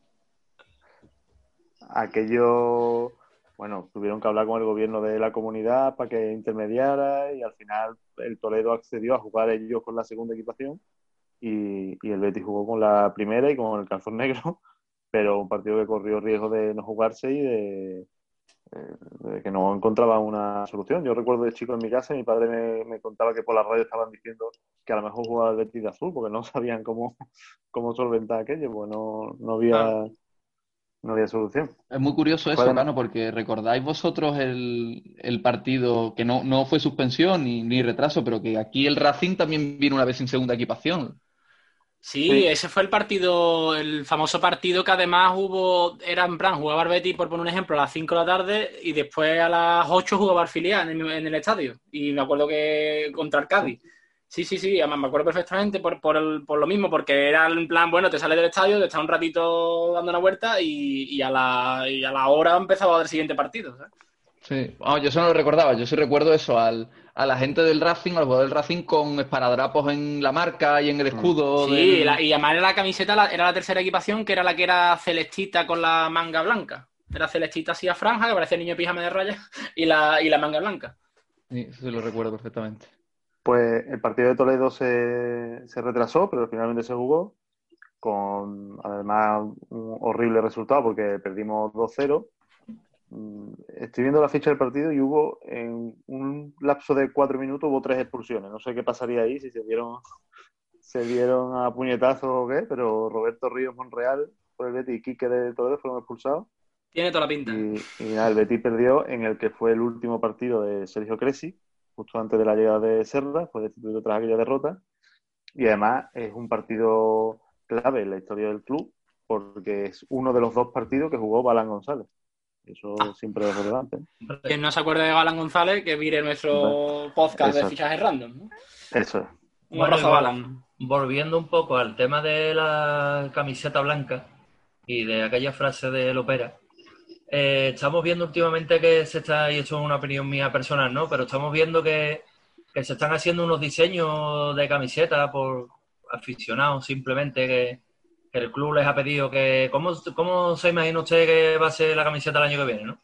Aquello, bueno, tuvieron que hablar con el gobierno de la comunidad para que intermediara y al final el Toledo accedió a jugar ellos con la segunda equipación y, y el Betis jugó con la primera y con el calzón negro, pero un partido que corrió riesgo de no jugarse y de, eh, de que no encontraba una solución. Yo recuerdo de chico en mi casa, mi padre me, me contaba que por la radio estaban diciendo que a lo mejor jugaba el Betis de azul, porque no sabían cómo, cómo solventar aquello, pues no, no había Claro. no había solución. Es muy curioso eso, Cano, porque recordáis vosotros el, el partido que no, no fue suspensión ni, ni retraso, pero que aquí el Racing también vino una vez sin segunda equipación. Sí, Sí. ese fue el partido, el famoso partido que además hubo, era en plan, jugaba el Betis, por poner un ejemplo, a las 5 de la tarde y después a las 8 jugaba el filial en el, en el estadio. Y me acuerdo que contra el Cádiz. Sí, sí, sí, además me acuerdo perfectamente por, por, el- por lo mismo, porque era en plan, bueno, te sales del estadio, te estás un ratito dando una vuelta y, y a, la, y a la hora empezaba el siguiente partido. ¿sabes? Sí, Vamos, yo eso no lo recordaba, yo sí recuerdo eso, al, a la gente del Racing, al jugador del Racing con esparadrapos en la marca y en el escudo. Sí, del- la- y además era la camiseta, la- era la tercera equipación, que era la que era celestita con la manga blanca. Era celestita así a franja, que parecía el niño de pijama de rayas, y la, y la manga blanca. Sí, eso sí lo recuerdo perfectamente. Pues el partido de Toledo se, se retrasó, pero finalmente se jugó con además un horrible resultado porque perdimos 2-0. Mm, Estoy viendo la ficha del partido y hubo en un lapso de cuatro minutos hubo tres expulsiones. No sé qué pasaría ahí, si se dieron, se dieron a puñetazos o qué, pero Roberto Ríos Monreal por el Betis y Quique de Toledo fueron expulsados. Tiene toda la pinta. Y, y nada, el Betis perdió en el que fue el último partido de Sergio Cresci, justo antes de la llegada de Serra, fue destituido tras aquella derrota. Y además es un partido clave en la historia del club, porque es uno de los dos partidos que jugó Balán González. Eso Ah. siempre es relevante. Quien no se acuerde de Balan González, que mire nuestro podcast de Exacto. fichajes random. ¿no? Eso es. Un Bueno, abrazo. Balan. Volviendo un poco al tema de la camiseta blanca y de aquella frase de Lopera, eh, estamos viendo últimamente que se está, y esto es una opinión mía personal, ¿no? Pero estamos viendo que, que se están haciendo unos diseños de camiseta por aficionados simplemente que el club les ha pedido que... ¿cómo, ¿Cómo se imagina usted que va a ser la camiseta el año que viene, no?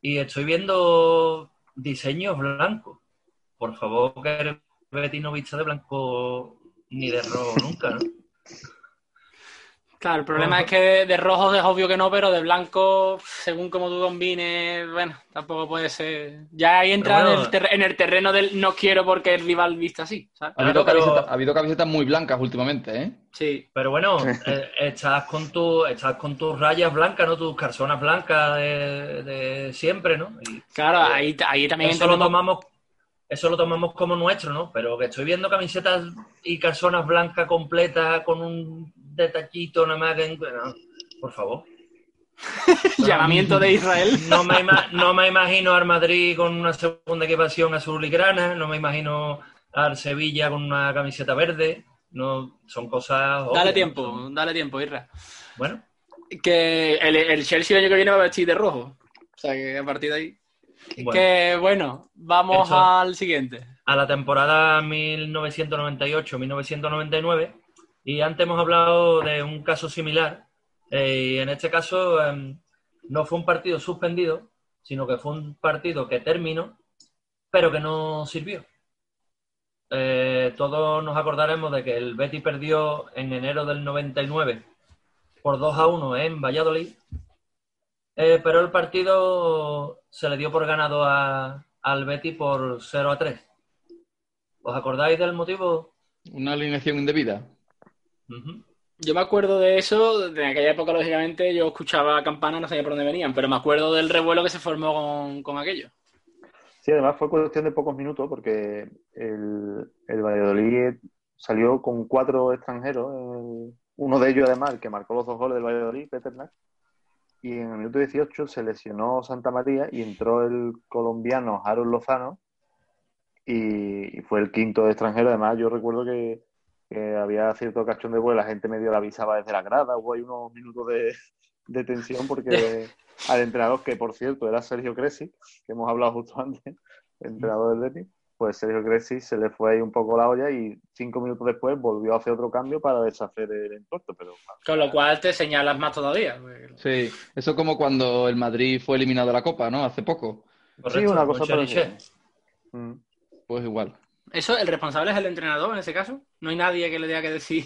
Y estoy viendo diseños blancos. Por favor, que el Betis no vista de blanco ni de rojo nunca, ¿no? Claro, el problema es que de, de rojo es obvio que no, pero de blanco, según como tú combines, bueno, tampoco puede ser. Ya ahí entra bueno. en, el terre- en el terreno del no quiero porque el rival vista así, ¿sabes? Ha habido, Claro, pero- camisetas, ha habido camisetas muy blancas últimamente, ¿eh? Sí. Pero bueno, eh, estás con tu, estás con tus rayas blancas, ¿no? Tus carzonas blancas de, de siempre, ¿no? Y Claro, ahí, ahí también eso lo tomamos, eso lo tomamos como nuestro, ¿no? Pero que estoy viendo camisetas y calzonas blancas completas con un detallito nada más por favor. llamamiento de Israel. No me, no me imagino al Madrid con una segunda equipación azul y grana, no me imagino al Sevilla con una camiseta verde, no son cosas obvias, Dale tiempo, Son- dale tiempo, Israel. Bueno, Que el, el Chelsea el año que viene va a vestir de rojo. O sea que a partir de ahí. Bueno. Que bueno, vamos Eso. al siguiente. a la temporada 1998-1999 y antes hemos hablado de un caso similar eh, y en este caso em, no fue un partido suspendido, sino que fue un partido que terminó, pero que no sirvió. Eh, todos nos acordaremos de que el Betis perdió en enero del 99 por 2 a 1 en Valladolid, eh, pero el partido se le dio por ganado a- al Betis por 0 a 3. ¿Os acordáis del motivo? Una alineación indebida. Yo me acuerdo de eso, de aquella época, lógicamente, yo escuchaba campanas, no sabía por dónde venían, pero me acuerdo del revuelo que se formó con, con aquello. Sí, además fue cuestión de pocos minutos porque el, el Valladolid salió con cuatro extranjeros, el- uno de ellos además, el que marcó los dos goles del Valladolid, Peternak, y en el minuto 18 se lesionó Santa María y entró el colombiano Harold Lozano y, y fue el quinto extranjero. Además, yo recuerdo que, que había cierto cachón de vuelo, la gente medio la avisaba desde la grada, hubo ahí unos minutos de, de tensión porque al entrenador, que por cierto era Sergio Cresci, que hemos hablado justo antes, entrenador del Betis, pues Sergio Cresci se le fue ahí un poco la olla y cinco minutos después volvió a hacer otro cambio para deshacer el entorno. Pero Con lo cual te señalas más todavía. Sí, eso como cuando el Madrid fue eliminado de la Copa, ¿no? Hace poco. sí, una cosa parecida. Mm. Pues igual. ¿Eso, el responsable es el entrenador en ese caso? No hay nadie que le tenga que decir.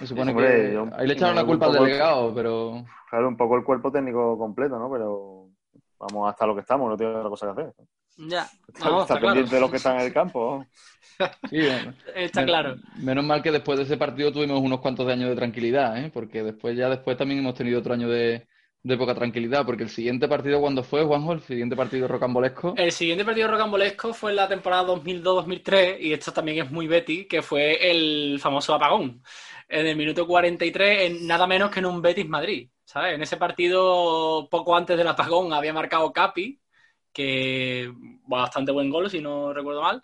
Se supone Hombre, que yo- ahí le echaron la culpa al delegado, pero Claro, un poco el cuerpo técnico completo, ¿no? Pero vamos hasta lo que estamos, no tiene otra cosa que hacer. Ya, Está, no, está está pendiente claro. de los que están en el campo. Sí, bueno. Está Men- claro. Menos mal que después de ese partido tuvimos unos cuantos de años de tranquilidad, ¿eh? Porque después ya después también hemos tenido otro año de, de poca tranquilidad, porque el siguiente partido, ¿cuándo fue, Juanjo? El siguiente partido rocambolesco. El siguiente partido rocambolesco fue en la temporada 2002-2003 y esto también es muy Betty, que fue el famoso apagón. En el minuto 43, en nada menos que en un Betis-Madrid, ¿sabes? En ese partido, poco antes del apagón, había marcado Capi, que bastante buen gol, si no recuerdo mal.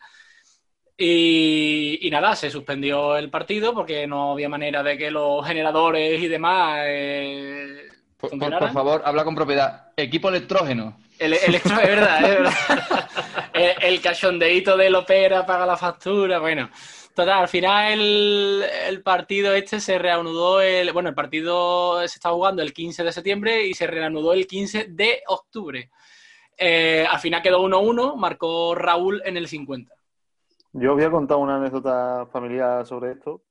Y, y nada, se suspendió el partido porque no había manera de que los generadores y demás eh, Por, por- funcionaran. por favor, habla con propiedad. Equipo electrógeno. El, el extra, es verdad, es verdad. El, el cachondeíto del opera paga la factura, bueno. Total, al final el, el partido este se reanudó, el, bueno, el partido se está jugando el 15 de septiembre y se reanudó el 15 de octubre. Eh, al final quedó 1-1, marcó Raúl en el 50. Yo os voy a contar una anécdota familiar sobre esto.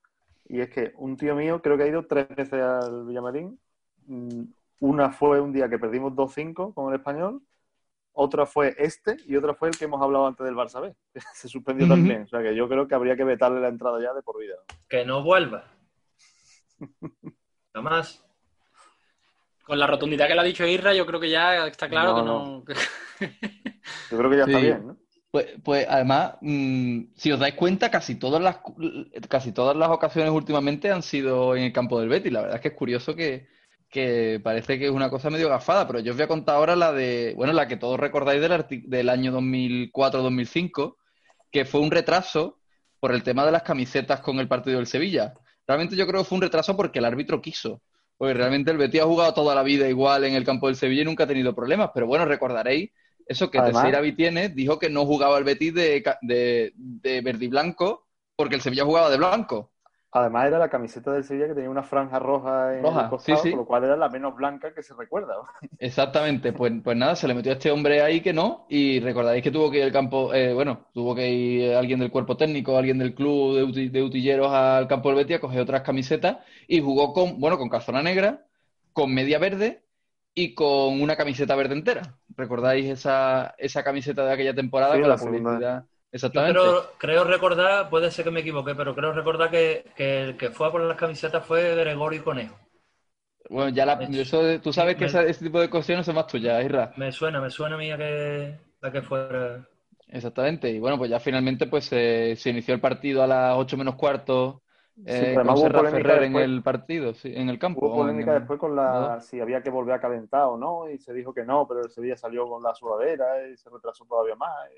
Y es que un tío mío creo que ha ido tres veces al Villamarín. Una fue un día que perdimos 2-5 con el español. Otra fue este y otra fue el que hemos hablado antes del Barça B. Se suspendió también. O sea que yo creo que habría que vetarle la entrada ya de por vida. Que no vuelva. Nada más. Con la rotundidad que le ha dicho Irra, yo creo que ya está claro No, que no. Yo creo que ya está Sí. bien, ¿no? Pues, pues además, mm, si os dais cuenta, casi todas las casi todas las ocasiones últimamente han sido en el campo del Betis. La verdad es que es curioso que, que parece que es una cosa medio gafada, pero yo os voy a contar ahora la de, bueno, la que todos recordáis del, del año 2004-2005, que fue un retraso por el tema de las camisetas con el partido del Sevilla. Realmente yo creo que fue un retraso porque el árbitro quiso. Porque realmente el Betis ha jugado toda la vida igual en el campo del Sevilla y nunca ha tenido problemas. Pero bueno, recordaréis eso que Teixeira Vitienes dijo que no jugaba el Betis de, de, de verde y blanco porque el Sevilla jugaba de blanco. Además era la camiseta del Sevilla que tenía una franja roja en Roja, el costado, sí, sí. con lo cual era la menos blanca que se recuerda. Exactamente, pues, pues nada, se le metió a este hombre ahí que no, y recordaréis que tuvo que ir el campo, eh, bueno, tuvo que ir alguien del cuerpo técnico, alguien del club de, uti- de utilleros al campo del Betis a coger otras camisetas y jugó con, bueno, con calzona negra, con media verde y con una camiseta verde entera. ¿Recordáis esa, esa camiseta de aquella temporada Sí, con la publicidad? Exactamente. creo, creo recordar, puede ser que me equivoque, pero creo recordar que, que el que fue a por las camisetas fue Gregorio Conejo. Bueno, ya la, eso tú sabes que ese tipo de cuestiones son más tuyas, Isra. Me suena, me suena a mí a que, a que fuera. Exactamente. Y bueno, pues ya finalmente pues se, se inició el partido a las 8 menos cuarto Sí, eh, pero además con hubo Ferrer en el partido, sí, en el campo. Hubo polémica el- después con la si había que volver a calentar o no, y se dijo que no, pero el Sevilla salió con la sudadera y se retrasó todavía más.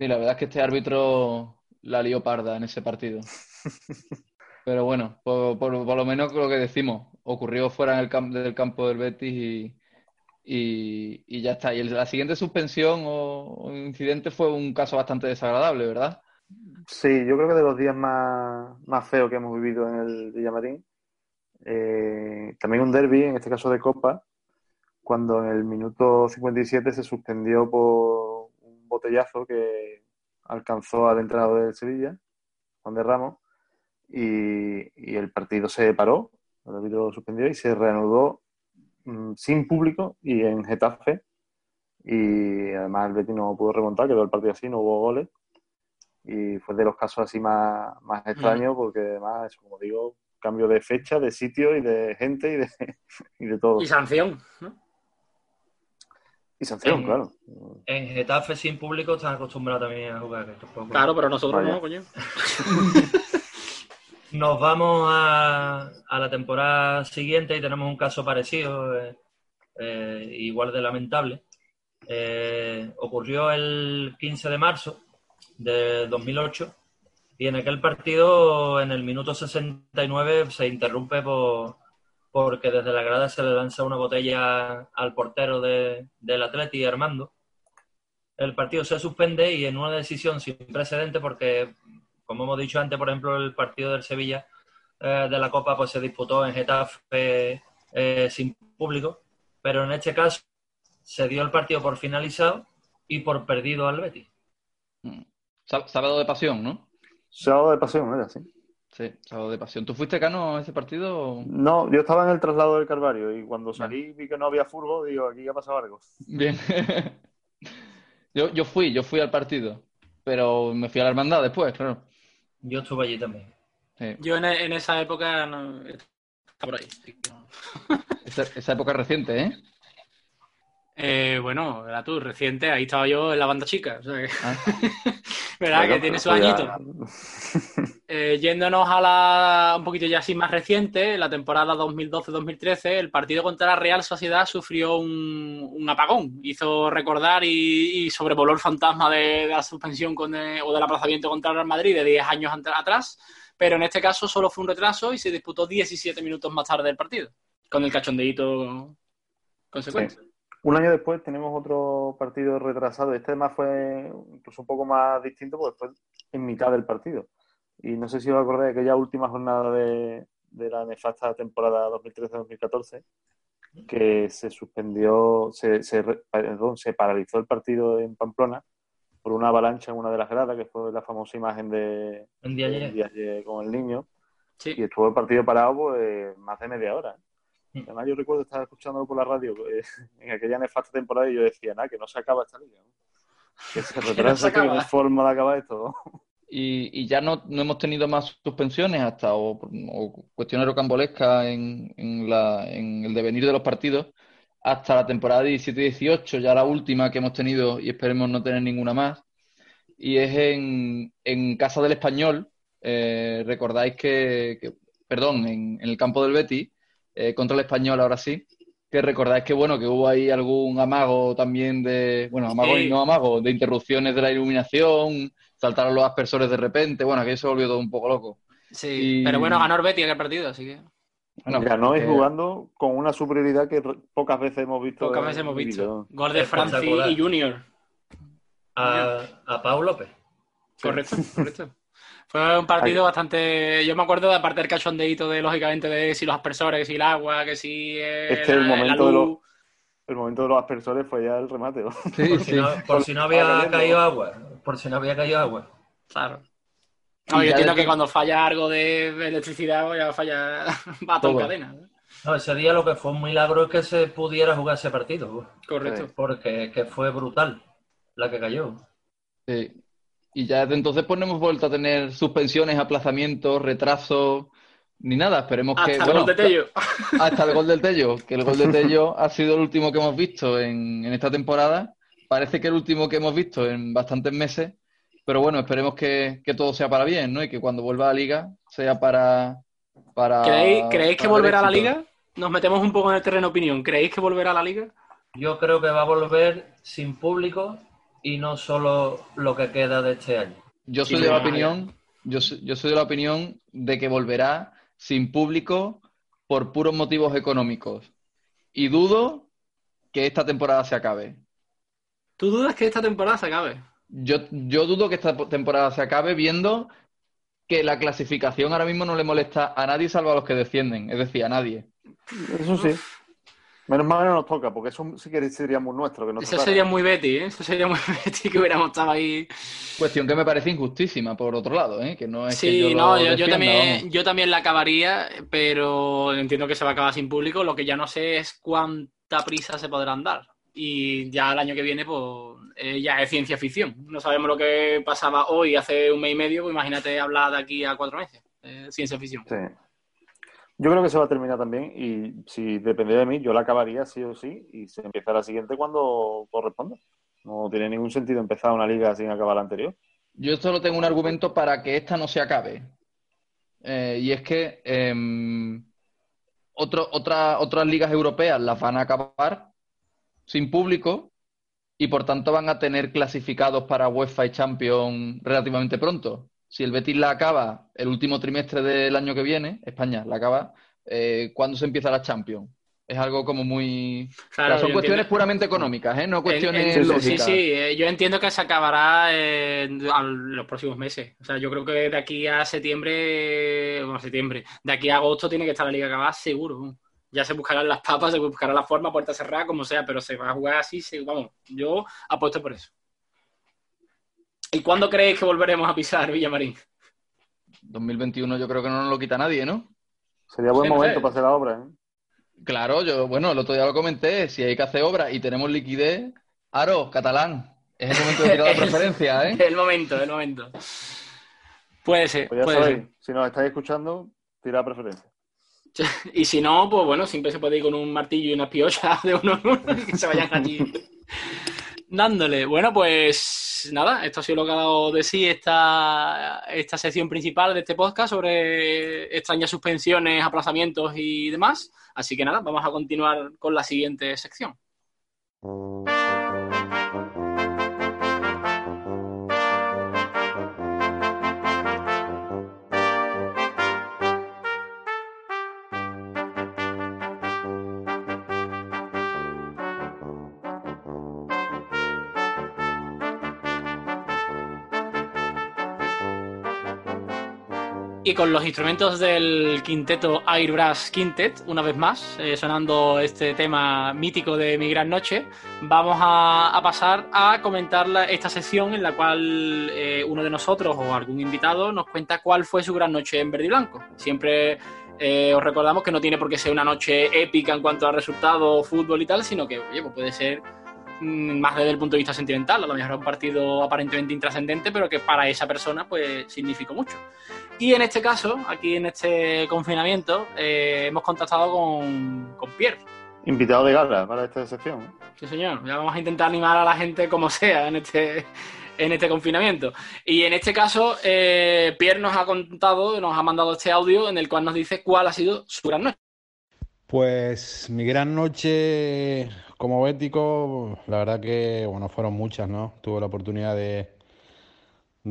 Sí, la verdad es que este árbitro la lió parda en ese partido. Pero bueno, por, por- por lo menos lo que decimos, ocurrió fuera en el cam- del campo del Betis y, y, y ya está. Y el- la siguiente suspensión o, o incidente fue un caso bastante desagradable, ¿verdad? Sí, yo creo que de los días más, más feos que hemos vivido en el Villamarín. Eh, también un derby, en este caso de Copa, cuando en el minuto 57 se suspendió por botellazo que alcanzó al entrenador del Sevilla, Juan de Ramos, y, y el partido se paró, el árbitro suspendió y se reanudó mm, sin público y en Getafe. Y además el Betis no pudo remontar, quedó el partido así, no hubo goles y fue de los casos así más, más extraños porque además, eso, como digo, cambio de fecha, de sitio y de gente y de, y de todo. Y sanción. ¿no? Y sanción, claro. En Getafe sin público están acostumbrados también a jugar. tampoco- Claro, pero nosotros Vaya. no, coño. Nos vamos a, a la temporada siguiente y tenemos un caso parecido, eh, eh, igual de lamentable. Eh, ocurrió el 15 de marzo de 2008 y en aquel partido, en el minuto 69, se interrumpe por, porque desde la grada se le lanza una botella al portero de- del Atleti, Armando. El partido se suspende y en una decisión sin precedente porque como hemos dicho antes, por ejemplo, el partido del Sevilla eh, de la Copa pues se disputó en Getafe eh, sin público, pero en este caso se dio el partido por finalizado y por perdido al Betis. Sá- Sábado de pasión, ¿no? Sábado de pasión, era así. Sí, sábado de pasión. ¿Tú fuiste, Cano, a ese partido? No, yo estaba en el traslado del Calvario y cuando salí vi que no había furbo, digo, aquí ha pasado algo. Bien. yo, yo fui, yo fui al partido, pero me fui a la hermandad después, claro. Yo estuve allí también. Sí. Yo en, en esa época no, estaba por ahí. Esa, esa época reciente, ¿eh? Eh, bueno, era tú, reciente, ahí estaba yo en la banda chica. O sea que, Ah. ¿Verdad? Bueno, que tiene su añito. ya- Eh, yéndonos a la un poquito ya así más reciente, la temporada 2012-2013, el partido contra la Real Sociedad sufrió un, apagón. Hizo recordar y, y sobrevoló el fantasma de, la suspensión con, eh, o del aplazamiento contra el Real Madrid de 10 años atrás, pero en este caso solo fue un retraso y se disputó 17 minutos más tarde el partido, con el cachondeíto consecuente. Un año después tenemos otro partido retrasado. Este además fue incluso un poco más distinto porque fue en mitad del partido. Y no sé si os acordáis de aquella última jornada de, de la nefasta temporada 2013-2014 que se suspendió, se, se, perdón, se paralizó el partido en Pamplona por una avalancha en una de las gradas, que fue la famosa imagen de, de con el niño. Sí. Y estuvo el partido parado pues, más de media hora. Mm. Además, yo recuerdo estar escuchándolo por la radio eh, en aquella nefasta temporada y yo decía, nada, que no se acaba esta liga. ¿no? Que se retrasa, que no acaba. hay forma de acabar esto. Y, y ya no, no hemos tenido más suspensiones hasta o, o cuestiones rocambolescas en, en, la, en el devenir de los partidos hasta la temporada 17-18, ya la última que hemos tenido y esperemos no tener ninguna más. Y es en, en Casa del Español. eh, recordáis que, que- perdón, en, el campo del Betis, eh, contra el Español ahora sí, que recordáis que bueno, que hubo ahí algún amago también de, bueno, amago Sí. y no amago, de interrupciones de la iluminación, saltaron los aspersores de repente, bueno, aquello se volvió todo un poco loco. Sí, Y- pero bueno, ganó el Betis aquel partido, así que Bueno, Ganó y eh, jugando con una superioridad que pocas veces hemos visto. pocas en veces hemos visto. Gol de Francis y Junior. A, a Pau López. Correcto, correcto. Fue un partido bastante. Yo me acuerdo de aparte del cachondeíto de, lógicamente, de si los aspersores, que si el agua, que si. el la- la momento de los- El momento de los aspersores fue ya el remate. ¿no? sí, Por si no, por si no había caído agua. Por si no había caído agua. Claro. No, yo entiendo que cuando falla algo de electricidad, pues ya falla. Va todo en cadena. ¿no? No, ese día lo que fue un milagro es que se pudiera jugar ese partido. Correcto. Porque que fue brutal la que cayó. Sí. Y ya desde entonces pues no hemos vuelto a tener suspensiones, aplazamientos, retrasos, ni nada. Esperemos que, Hasta el bueno, gol de Tello. hasta el gol del Tello, que el gol del Tello ha sido el último que hemos visto en, en esta temporada. Parece que el último que hemos visto en bastantes meses, pero bueno, esperemos que, que todo sea para bien, ¿no? Y que cuando vuelva a la liga sea para... para ¿Creéis, ¿creéis que para volverá a la liga? Nos metemos un poco en el terreno opinión. ¿Creéis que volverá a la liga? Yo creo que va a volver sin público y no solo lo que queda de este año. Yo soy de la opinión, yo soy, yo soy de la opinión de que volverá sin público por puros motivos económicos. Y dudo que esta temporada se acabe. ¿Tú dudas que esta temporada se acabe? Yo, yo dudo que esta temporada se acabe viendo que la clasificación ahora mismo no le molesta a nadie salvo a los que defienden, es decir, a nadie. Eso sí. Menos mal que no nos toca, porque eso sí que sería muy nuestro. Que nos Eso tocara. sería muy Betty, ¿eh? Eso sería muy Betty que hubiéramos estado ahí. Cuestión que me parece injustísima, por otro lado, ¿eh? que no es que Sí, yo no, lo yo, yo también, yo también la acabaría, pero entiendo que se va a acabar sin público. Lo que ya no sé es cuánta prisa se podrán dar. Y ya el año que viene, pues eh, ya es ciencia ficción. No sabemos lo que pasaba hoy, hace un mes y medio, pues imagínate hablar de aquí a cuatro meses. Eh, ciencia ficción. Sí. Yo creo que se va a terminar también y si dependiera de mí, yo la acabaría sí o sí y se empieza la siguiente cuando corresponda. No tiene ningún sentido empezar una liga sin acabar la anterior. Yo solo tengo un argumento para que esta no se acabe. Eh, y es que em, otro- otra- otras ligas europeas las van a acabar sin público y por tanto van a tener clasificados para UEFA y Champions relativamente pronto. Si el Betis la acaba el último trimestre del año que viene, España la acaba, eh, ¿cuándo se empieza la Champions? Es algo como muy... Claro, O sea, son cuestiones entiendo- puramente económicas, ¿eh? No cuestiones En- en- sí, lógicas. sí, eh, yo entiendo que se acabará en a los próximos meses. O sea, yo creo que de aquí a septiembre, bueno, septiembre, de aquí a agosto tiene que estar la liga acabada seguro. Ya se buscarán las papas, se buscará la forma, puerta cerrada, como sea, pero se va a jugar así, se- vamos, yo apuesto por eso. ¿Y cuándo creéis que volveremos a pisar Villamarín? 2021 yo creo que no nos lo quita nadie, ¿no? Sería buen Sí, no momento sé. para hacer la obra, ¿eh? Claro, yo, bueno, el otro día lo comenté, si hay que hacer obra y tenemos liquidez, Aro, catalán, es el momento de tirar la preferencia, ¿eh? El momento, el momento. Puede ser, Pues ya puede sabéis, ser. si nos estáis escuchando, tirad preferencia. Y si no, pues bueno, siempre se puede ir con un martillo y una piocha de uno en uno y que se vayan allí dándole. Bueno, pues nada, esto ha sido lo que ha dado de sí esta, esta sección principal de este podcast sobre extrañas suspensiones, aplazamientos y demás. Así que nada, vamos a continuar con la siguiente sección. Y con los instrumentos del quinteto Airbrush Quintet, una vez más, eh, sonando este tema mítico de Mi Gran Noche, vamos a, pasar a comentar esta sección en la cual eh, uno de nosotros o algún invitado nos cuenta cuál fue su gran noche en verde y blanco. Siempre eh, os recordamos que no tiene por qué ser una noche épica en cuanto a resultados, fútbol y tal, sino que oye, pues puede ser más desde el punto de vista sentimental. A lo mejor es un partido aparentemente intrascendente, pero que para esa persona pues significó mucho. Y en este caso, aquí en este confinamiento, eh, hemos contactado con, con Pierre. Invitado de gala para esta sección. ¿eh? Sí, señor. Ya vamos a intentar animar a la gente como sea en este, en este confinamiento. Y en este caso, eh, Pierre nos ha contado, nos ha mandado este audio en el cual nos dice cuál ha sido su gran noche. Pues mi gran noche como bético, la verdad que bueno, fueron muchas, ¿no? Tuve la oportunidad de,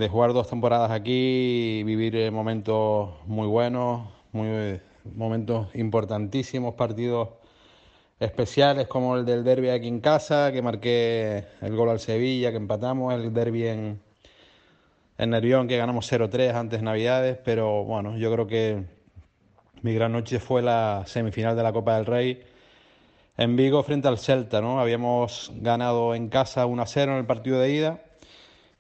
jugar dos temporadas aquí y vivir eh, momentos muy buenos, muy, momentos importantísimos, partidos especiales como el del derby aquí en casa, que marqué el gol al Sevilla, que empatamos, el derby en, en Nervión, que ganamos 0-3 antes de Navidades, pero bueno, yo creo que mi gran noche fue la semifinal de la Copa del Rey en Vigo frente al Celta, ¿no? Habíamos ganado en casa 1-0 en el partido de ida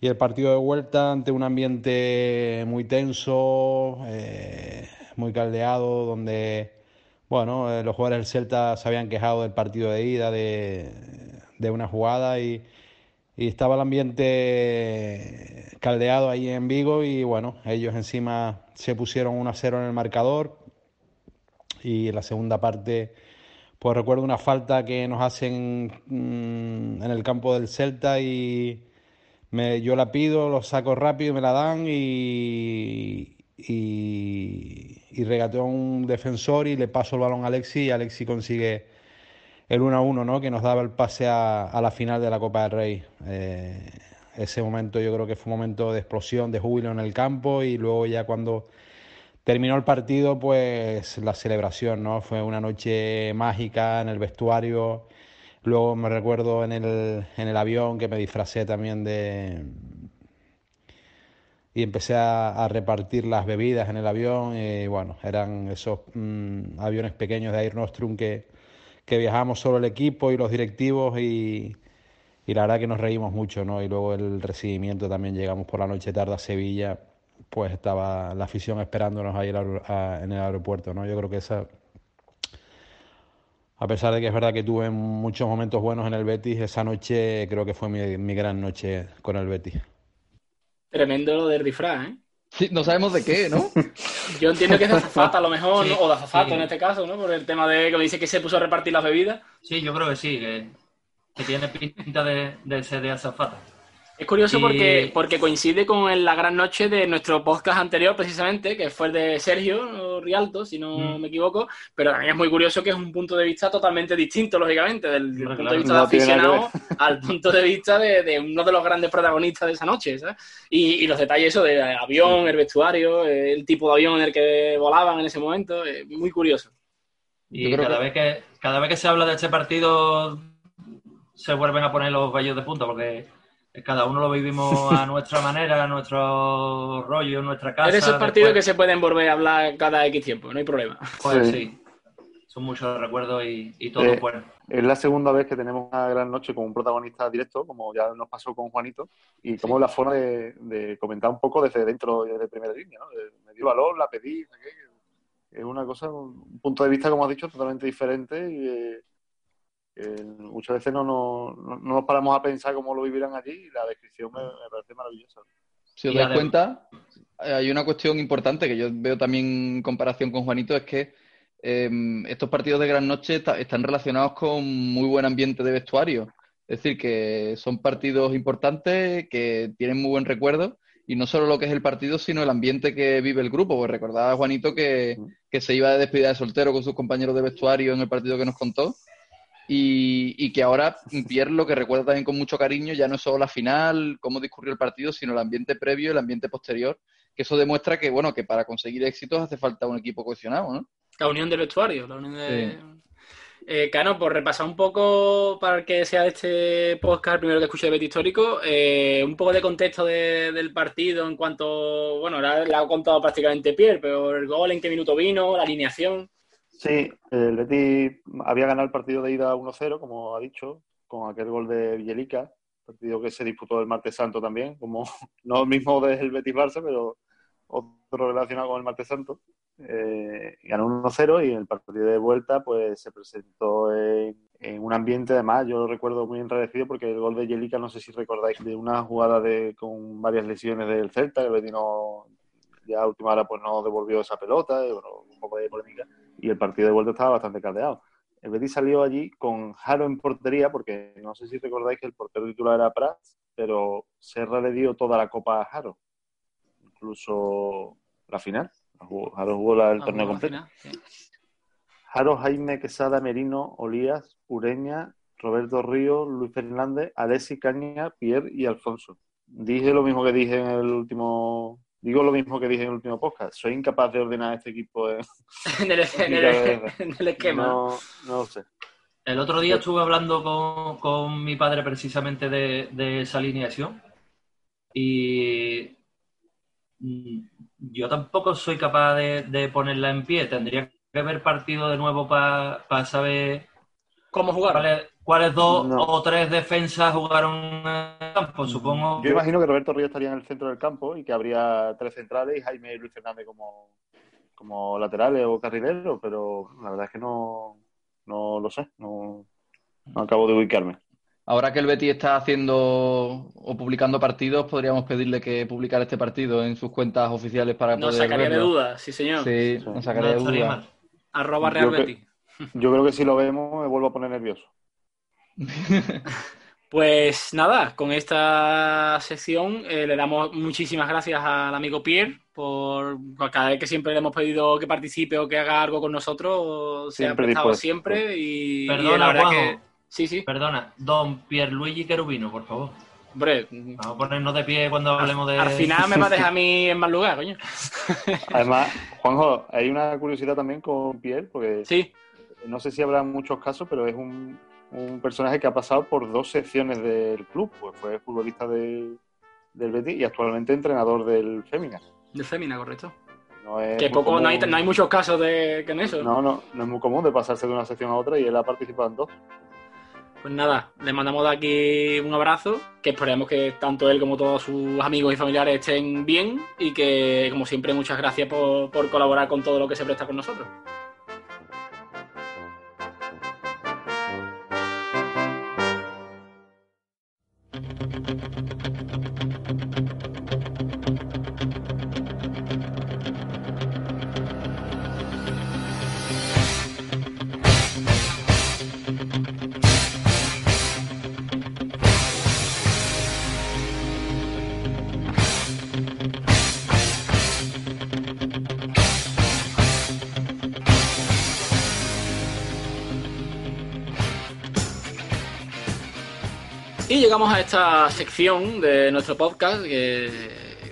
y el partido de vuelta ante un ambiente muy tenso, eh, muy caldeado, donde, bueno, eh, los jugadores del Celta se habían quejado del partido de ida, de, una jugada y, estaba el ambiente caldeado ahí en Vigo y, bueno, ellos encima se pusieron 1-0 en el marcador y en la segunda parte, pues recuerdo una falta que nos hacen mm, en el campo del Celta y me, yo la pido, lo saco rápido, me la dan y, y, regateo a un defensor y le paso el balón a Alexi y Alexi consigue el 1 a 1, ¿no? que nos daba el pase a, a la final de la Copa del Rey. Eh, ese momento yo creo que fue un momento de explosión, de júbilo en el campo y luego ya cuando terminó el partido, pues la celebración, ¿no? Fue una noche mágica en el vestuario. Luego me recuerdo en el, en el avión que me disfracé también de... Y empecé a, repartir las bebidas en el avión. Y bueno, eran esos mm, aviones pequeños de Air Nostrum que, que viajamos solo el equipo y los directivos y, y la verdad que nos reímos mucho, ¿no? Y luego el recibimiento también llegamos por la noche tarde a Sevilla, pues estaba la afición esperándonos ahí en el aeropuerto, ¿no? Yo creo que esa, a pesar de que es verdad que tuve muchos momentos buenos en el Betis, esa noche creo que fue mi, mi gran noche con el Betis. Tremendo lo del disfraz, ¿eh? Sí, no sabemos de qué, ¿no? Yo entiendo que es de azafata a lo mejor, Sí, ¿no? o de azafato sí. en este caso, ¿no? Por el tema de que me dice que se puso a repartir las bebidas. Sí, yo creo que sí, que, que tiene pinta de, de ser de azafata. Es curioso Y- porque, porque coincide con el- la gran noche de nuestro podcast anterior, precisamente, que fue el de Sergio Rialto, si no Mm. me equivoco, pero también es muy curioso que es un punto de vista totalmente distinto, lógicamente, del, del punto de vista No de aficionado al punto de vista de, de uno de los grandes protagonistas de esa noche, ¿sabes? Y, y los detalles eso del avión, el vestuario, el tipo de avión en el que volaban en ese momento, eh, muy curioso. Y cada, que- vez que, cada vez que se habla de este partido se vuelven a poner los vellos de punta porque cada uno lo vivimos a nuestra manera, a nuestro rollo, nuestra casa. es de esos partidos que después- se pueden volver a hablar cada X tiempo, no hay problema. Pues Sí. sí. son muchos recuerdos y, y todo Eh, bueno. Es la segunda vez que tenemos una gran noche con un protagonista directo, como ya nos pasó con Juanito, y como la forma de, de comentar un poco desde dentro de primera línea, ¿no? Me dio valor, la pedí, es una cosa, un punto de vista, como has dicho, totalmente diferente y eh, muchas veces no, no, no- no nos paramos a pensar cómo lo vivirán allí y la descripción me, me parece maravillosa. Si os dais cuenta, eh, hay una cuestión importante que yo veo también en comparación con Juanito, es que eh, estos partidos de Gran Noche están relacionados con muy buen ambiente de vestuario. Es decir, que son partidos importantes, que tienen muy buen recuerdo, y no solo lo que es el partido, sino el ambiente que vive el grupo. Pues recordaba Juanito que, que se iba de despedida de soltero con sus compañeros de vestuario en el partido que nos contó. Y, y que ahora Pierre lo que recuerda también con mucho cariño ya no es solo la final, cómo discurrió el partido, sino el ambiente previo, el ambiente posterior, que eso demuestra que, bueno, que para conseguir éxitos hace falta un equipo cohesionado, ¿no? La unión del vestuario, la unión de... Eh, Cano, por repasar un poco, para el que sea de este podcast el primero que escuche de Betis Histórico, eh, un poco de contexto de- del partido en cuanto, bueno, la, la ha contado prácticamente Pierre, pero el gol, en qué minuto vino, la alineación. Sí, el Betis había ganado el partido de ida 1-0, como ha dicho, con aquel gol de Villelica, partido que se disputó el martes santo también, como no el mismo del Betis Barça, pero otro relacionado con el martes santo. Eh, ganó 1-0 y en el partido de vuelta pues se presentó en, un ambiente, además, yo lo recuerdo muy enrarecido porque el gol de Villelica, no sé si recordáis, de una jugada de, con varias lesiones del Celta, el Betis no, ya a última hora pues no devolvió esa pelota, y, bueno, un poco de polémica y el partido de vuelta estaba bastante caldeado. El Betis salió allí con Jaro en portería, porque no sé si recordáis que el portero titular era Prats, pero Serra le dio toda la copa a Jaro, incluso la final. Jaro jugó la- el Ah, torneo completo. final, sí. Jaro, Jaime, Quesada, Merino, Olías, Ureña, Roberto Ríos, Luis Fernández, Alessi, Caña, Pierre y Alfonso. Dije lo mismo que dije en el último... Digo lo mismo que dije en el último podcast. Soy incapaz de ordenar este equipo. en- en, el, en el- en el esquema. No, no lo sé. El otro día estuve hablando con, con mi padre precisamente de, de esa alineación y mm, yo tampoco soy capaz de, de ponerla en pie. Tendría que ver partido de nuevo para saber ¿Cómo jugar? Cuáles dos No. o tres defensas jugaron en el campo. Supongo Yo imagino que Roberto Ríos estaría en el centro del campo y que habría tres centrales y Jaime y Luis Fernández como, como laterales o carrileros, pero la verdad es que no, no lo sé, no, no acabo de ubicarme. Ahora que el Betis está haciendo o publicando partidos, podríamos pedirle que publicara este partido en sus cuentas oficiales para Nos poder sacaría de verlo. dudas, sí señor. Sí, Sí. nos no sacaría de estaría dudas. mal. Arroba Yo Real que- Betis. Yo creo que si lo vemos me vuelvo a poner nervioso. Pues nada, con esta sección eh, le damos muchísimas gracias al amigo Pierre por, cada vez que siempre le hemos pedido que participe o que haga algo con nosotros, se ha Siempre prestado dispuesto. siempre y, y Perdona, la verdad Juanjo. que sí, sí, Perdona, don Pierluigi Querubino, por favor. hombre, Vamos a ponernos de pie cuando hablemos de... al final me va a dejar a mí en mal lugar, coño. Además, Juanjo, hay una curiosidad también con Pierre, porque Sí, no sé si habrá muchos casos, pero es un, un personaje que ha pasado por dos secciones del club. Pues fue futbolista de- del Betis y actualmente entrenador del Féminas. de Femina, correcto. No es Que poco, no hay, no hay muchos casos de que en eso. No, no, no es muy común de pasarse de una sección a otra y él ha participado en dos. Pues nada, le mandamos de aquí un abrazo, que esperemos que tanto él como todos sus amigos y familiares estén bien y que, como siempre, muchas gracias por, por colaborar con todo lo que se presta con nosotros. Llegamos a esta sección de nuestro podcast, que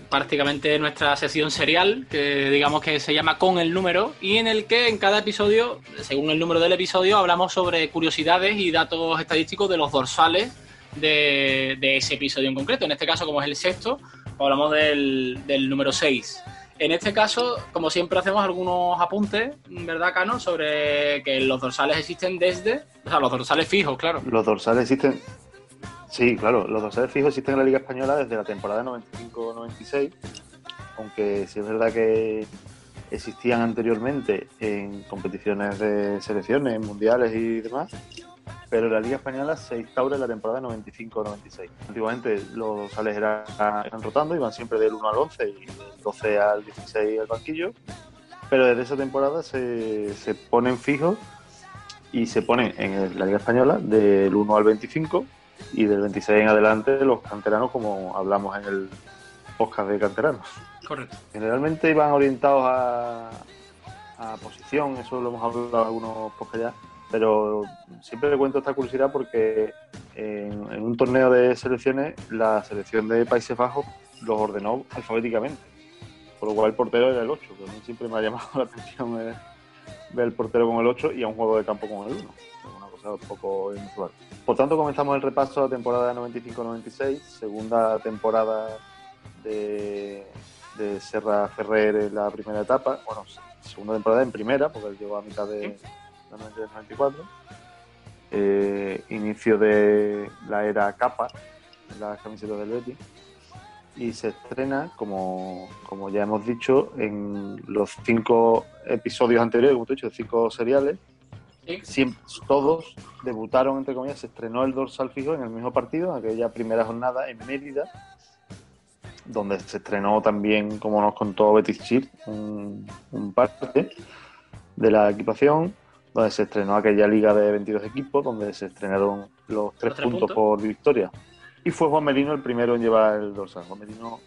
prácticamente es nuestra sección serial, que digamos que se llama Con el número, y en el que en cada episodio, según el número del episodio, hablamos sobre curiosidades y datos estadísticos de los dorsales de, ese episodio en concreto. En este caso, como es el sexto, hablamos del, del número 6. En este caso, como siempre, hacemos algunos apuntes, ¿verdad, Cano? Sobre que los dorsales existen desde. O sea, los dorsales fijos, claro. Los dorsales existen. Sí, claro, los dorsales fijos existen en la Liga Española desde la temporada 95-96, aunque sí es verdad que existían anteriormente en competiciones de selecciones, mundiales y demás, pero la Liga Española se instaura en la temporada 95-96. Antiguamente los dorsales eran, eran rotando, iban siempre del 1 al 11 y del 12 al 16 al banquillo, pero desde esa temporada se, se ponen fijos y se ponen en la Liga Española del 1 al 25 y del 26 en adelante los canteranos como hablamos en el podcast de canteranos. Correcto. Generalmente iban orientados a, a posición, eso lo hemos hablado en algunos podcasts ya, pero siempre le cuento esta curiosidad porque en, en un torneo de selecciones la selección de Países Bajos los ordenó alfabéticamente, por lo cual el portero era el 8, que a mí siempre me ha llamado la atención ver, ver el portero con el 8 y a un juego de campo con el 1. Poco inusual. Por tanto, comenzamos el repaso de la temporada 95-96, segunda temporada de, de Serra Ferrer en la primera etapa, bueno, segunda temporada en primera, porque él llegó a mitad de la 93-94. Eh, inicio de la era capa, en las camisetas del Betis, y se estrena, como, como ya hemos dicho, en los cinco episodios anteriores, como te he dicho, cinco seriales, Sí. siempre, todos debutaron, entre comillas, se estrenó el dorsal fijo en el mismo partido, en aquella primera jornada en Mérida, donde se estrenó también, como nos contó Betis Chir, un, un parte de la equipación, donde se estrenó aquella liga de 22 equipos, donde se estrenaron los tres, tres puntos, puntos. por victoria. Y fue Juan Merino el primero en llevar el dorsal. Juan Merino,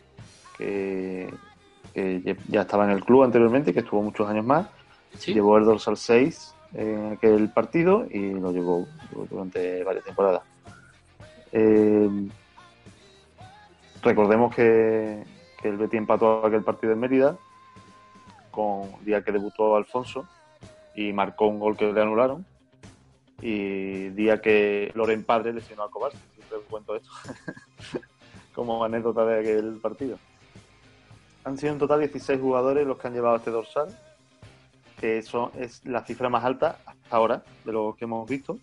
que, que ya estaba en el club anteriormente, que estuvo muchos años más, Sí. llevó el dorsal 6 en aquel partido y lo llevó durante varias temporadas. Eh, recordemos que, que el Betis empató aquel partido en Mérida con el día que debutó Alfonso y marcó un gol que le anularon y día que Loren Padre lesionó a Cobarde, siempre cuento esto como anécdota de aquel partido. Han sido en total 16 jugadores los que han llevado este dorsal que eso es la cifra más alta hasta ahora de los que hemos visto,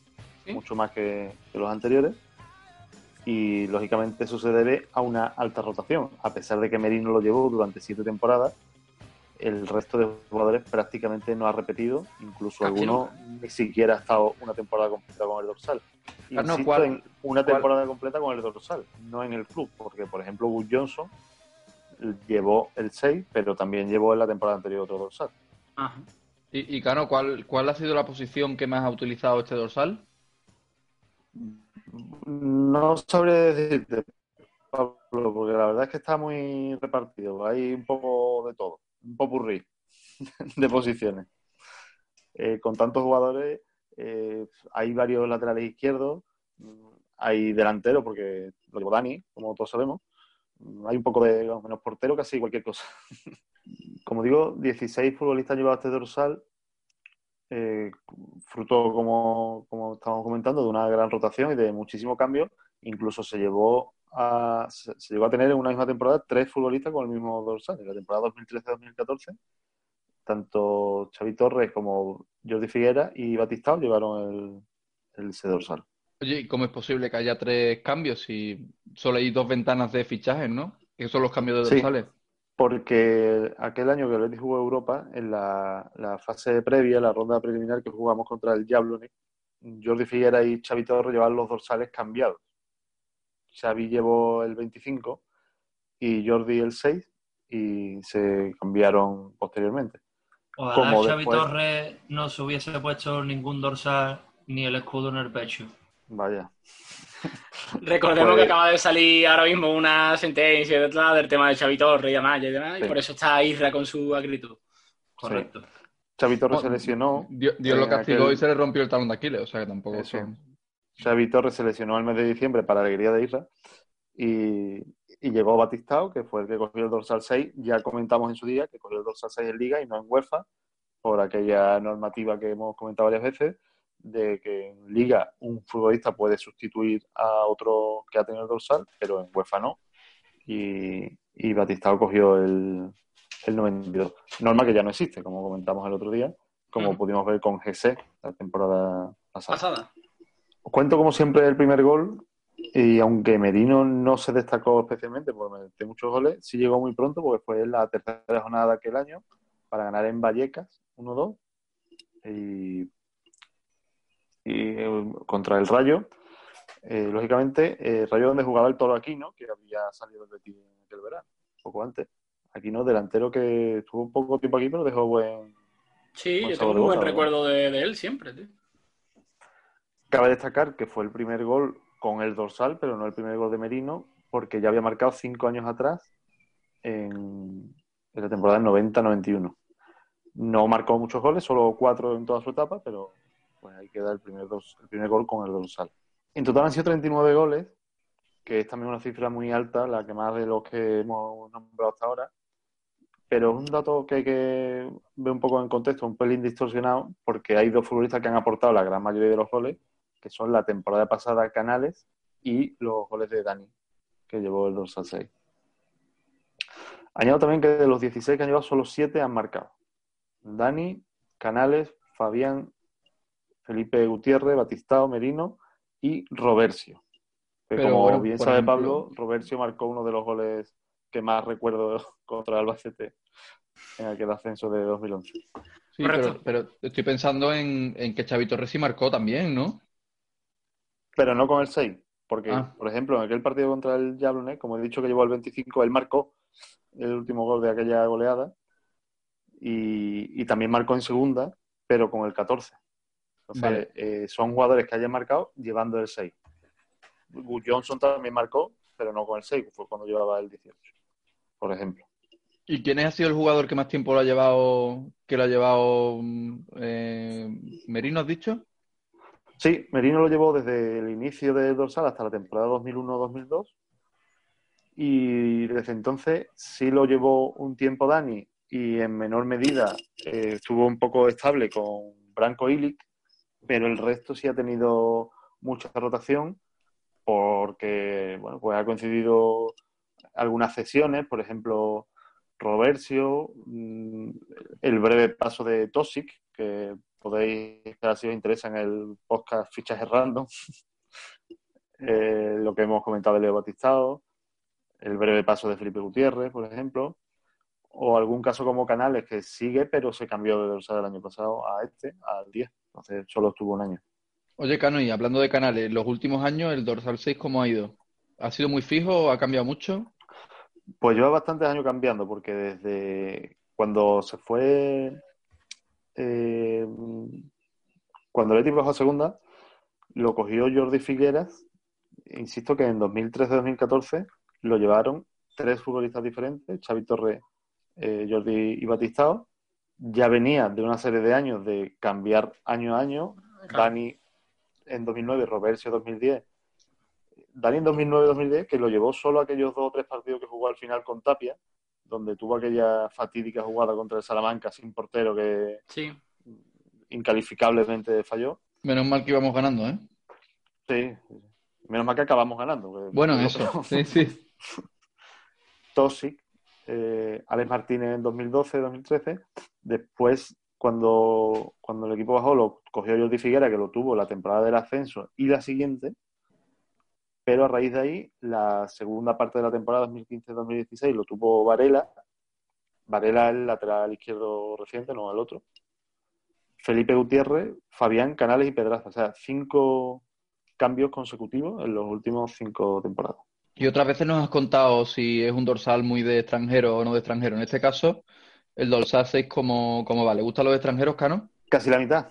Sí. mucho más que, que los anteriores. Y lógicamente eso se debe a una alta rotación. A pesar de que Merino lo llevó durante siete temporadas, el resto de jugadores prácticamente no ha repetido, incluso Ah, que alguno ni siquiera ha estado una temporada completa con el dorsal. Carlos, Insisto ¿cuál- en una cuál- temporada completa con el dorsal, no en el club, porque por ejemplo Gus Johnson llevó el 6, pero también llevó en la temporada anterior otro dorsal. Ajá. Y, y Cano, ¿cuál, ¿cuál ha sido la posición que más ha utilizado este dorsal? No sabré decirte, Pablo, porque la verdad es que está muy repartido. Hay un poco de todo, un popurrí de posiciones. Eh, con tantos jugadores, eh, hay varios laterales izquierdos, hay delanteros, porque lo llevó Dani, como todos sabemos. Hay un poco de menos portero, casi cualquier cosa. Como digo, 16 futbolistas han llevado este dorsal eh, fruto, como, como estábamos comentando, de una gran rotación y de muchísimo cambio. Incluso se llevó a, se, llegó a tener en una misma temporada tres futbolistas con el mismo dorsal. En la temporada 2013-2014, tanto Xavi Torres como Jordi Figuera y Batistao llevaron el, el ese dorsal. Oye, ¿y cómo es posible que haya tres cambios si solo hay dos ventanas de fichajes, ¿no? Esos son los cambios de Sí. dorsales. Porque aquel año que el Betis jugó Europa, en la, la fase previa, la ronda preliminar que jugamos contra el Jablonec, Jordi Figuera y Xavi Torres llevaban los dorsales cambiados. Xavi llevó el 25 y Jordi el 6 y se cambiaron posteriormente. Ojalá Como Xavi después- Torres no se hubiese puesto ningún dorsal ni el escudo en el pecho. Vaya. Recordemos Pues- que acaba de salir ahora mismo una sentencia del tema de Xavi Torres y demás, y, demás, y Sí. por eso está Isra con su acritud. Correcto. Xavi Torres Oh, se lesionó. Dios, Dios lo castigó aquel- y se le rompió el talón de Aquiles, o sea que tampoco Eso. son- Xavi Torres se lesionó el mes de diciembre para alegría de Isra y, y llegó Batistao, que fue el que cogió el dorsal 6. Ya comentamos en su día que cogió el dorsal 6 en Liga y no en UEFA, por aquella normativa que hemos comentado varias veces, de que en Liga un futbolista puede sustituir a otro que ha tenido el dorsal, pero en UEFA no. Y, y Batistao cogió el, el 92. Norma que ya no existe, como comentamos el otro día, como pudimos ver con GC la temporada pasada. Pasada. Os cuento como siempre el primer gol y aunque Merino no se destacó especialmente por meter muchos goles, sí llegó muy pronto porque fue la tercera jornada de aquel año para ganar en Vallecas 1-2 y, y, eh, contra el Rayo. Eh, lógicamente, eh, Rayo donde jugaba el Toro Aquino, que había salido del Betis en aquel verano, poco antes. Aquino, delantero que estuvo un poco tiempo aquí, pero dejó buen, Sí, Buen yo tengo un buen recuerdo de, de él siempre, tío. Cabe destacar que fue el primer gol con el dorsal, pero no el primer gol de Merino, porque ya había marcado cinco años atrás en, en la temporada 90-91. No marcó muchos goles, solo cuatro en toda su etapa, pero pues ahí queda el primer, el primer gol con el dorsal. En total han sido 39 goles, que es también una cifra muy alta, la que más de los que hemos nombrado hasta ahora. Pero es un dato que hay que ver un poco en contexto, un pelín distorsionado, porque hay dos futbolistas que han aportado la gran mayoría de los goles, que son la temporada pasada Canales y los goles de Dani, que llevó el dorsal 6. Añado también que de los 16 que han llevado, solo 7 han marcado. Dani, Canales, Fabián, Felipe Gutiérrez, Batistao, Merino y. Que Pero como bueno, bien sabe ejemplo- Pablo, Roversio marcó uno de los goles que más recuerdo contra Albacete en aquel ascenso de 2011. Sí, Correcto. pero, pero estoy pensando en, en que Xavi Torres sí marcó también, ¿no? Pero no con el 6, porque, Ah. por ejemplo, en aquel partido contra el Jablonet, como he dicho que llevó el 25, él marcó el último gol de aquella goleada y, y también marcó en segunda, pero con el 14. Entonces, Vale. eh, son jugadores que hayan marcado llevando el 6. Gus Johnson también marcó, pero no con el 6, fue cuando llevaba el 18, por ejemplo. ¿Y quién ha sido el jugador que más tiempo lo ha llevado, que lo ha llevado mm, eh, Merino, has dicho? Sí, Merino lo llevó desde el inicio del dorsal hasta la temporada 2001-2002. Y desde entonces sí lo llevó un tiempo Dani y en menor medida eh, estuvo un poco estable con Branco Ilic, pero el resto sí ha tenido mucha rotación porque bueno, pues ha coincidido algunas cesiones, por ejemplo, Roversio, mm, el breve paso de Tosic, que podéis, si os interesa en el podcast Fichaje Random, eh, lo que hemos comentado de Leo Batistao, el breve paso de Felipe Gutiérrez, por ejemplo, o algún caso como Canales que sigue, pero se cambió de dorsal del año pasado a este, al 10, entonces solo estuvo un año. Oye, Cano, y hablando de canales, los últimos años, el dorsal 6, ¿cómo ha ido? ¿Ha sido muy fijo o ha cambiado mucho? Pues lleva bastantes años cambiando, porque desde cuando se fue, eh, cuando el Betis bajó a segunda, lo cogió Jordi Figueras. Insisto que en 2013-2014 lo llevaron tres futbolistas diferentes, Xavi Torres, eh, Jordi y Batistao. Ya venía de una serie de años de cambiar año a año. Claro. Dani en 2009, Roversio 2010. Dani en 2009-2010, que lo llevó solo aquellos dos o tres partidos que jugó al final con Tapia, donde tuvo aquella fatídica jugada contra el Salamanca sin portero que Sí. incalificablemente falló. Menos mal que íbamos ganando, ¿eh? Sí, menos mal que acabamos ganando. Bueno, eso, sí, sí. Tosic, eh, Alex Martínez en 2012-2013. Después, cuando, cuando el equipo bajó, lo cogió Jordi Figuera, que lo tuvo la temporada del ascenso y la siguiente. Pero a raíz de ahí, la segunda parte de la temporada 2015-2016 lo tuvo Varela. Varela el lateral izquierdo reciente, no el otro. Felipe Gutiérrez, Fabián, Canales y Pedraza. O sea, cinco cambios consecutivos en los últimos cinco temporadas. Y otras veces nos has contado si es un dorsal muy de extranjero o no de extranjero. En este caso, el dorsal 6, ¿cómo, cómo va? ¿Le gustan los extranjeros, Cano? Casi la mitad.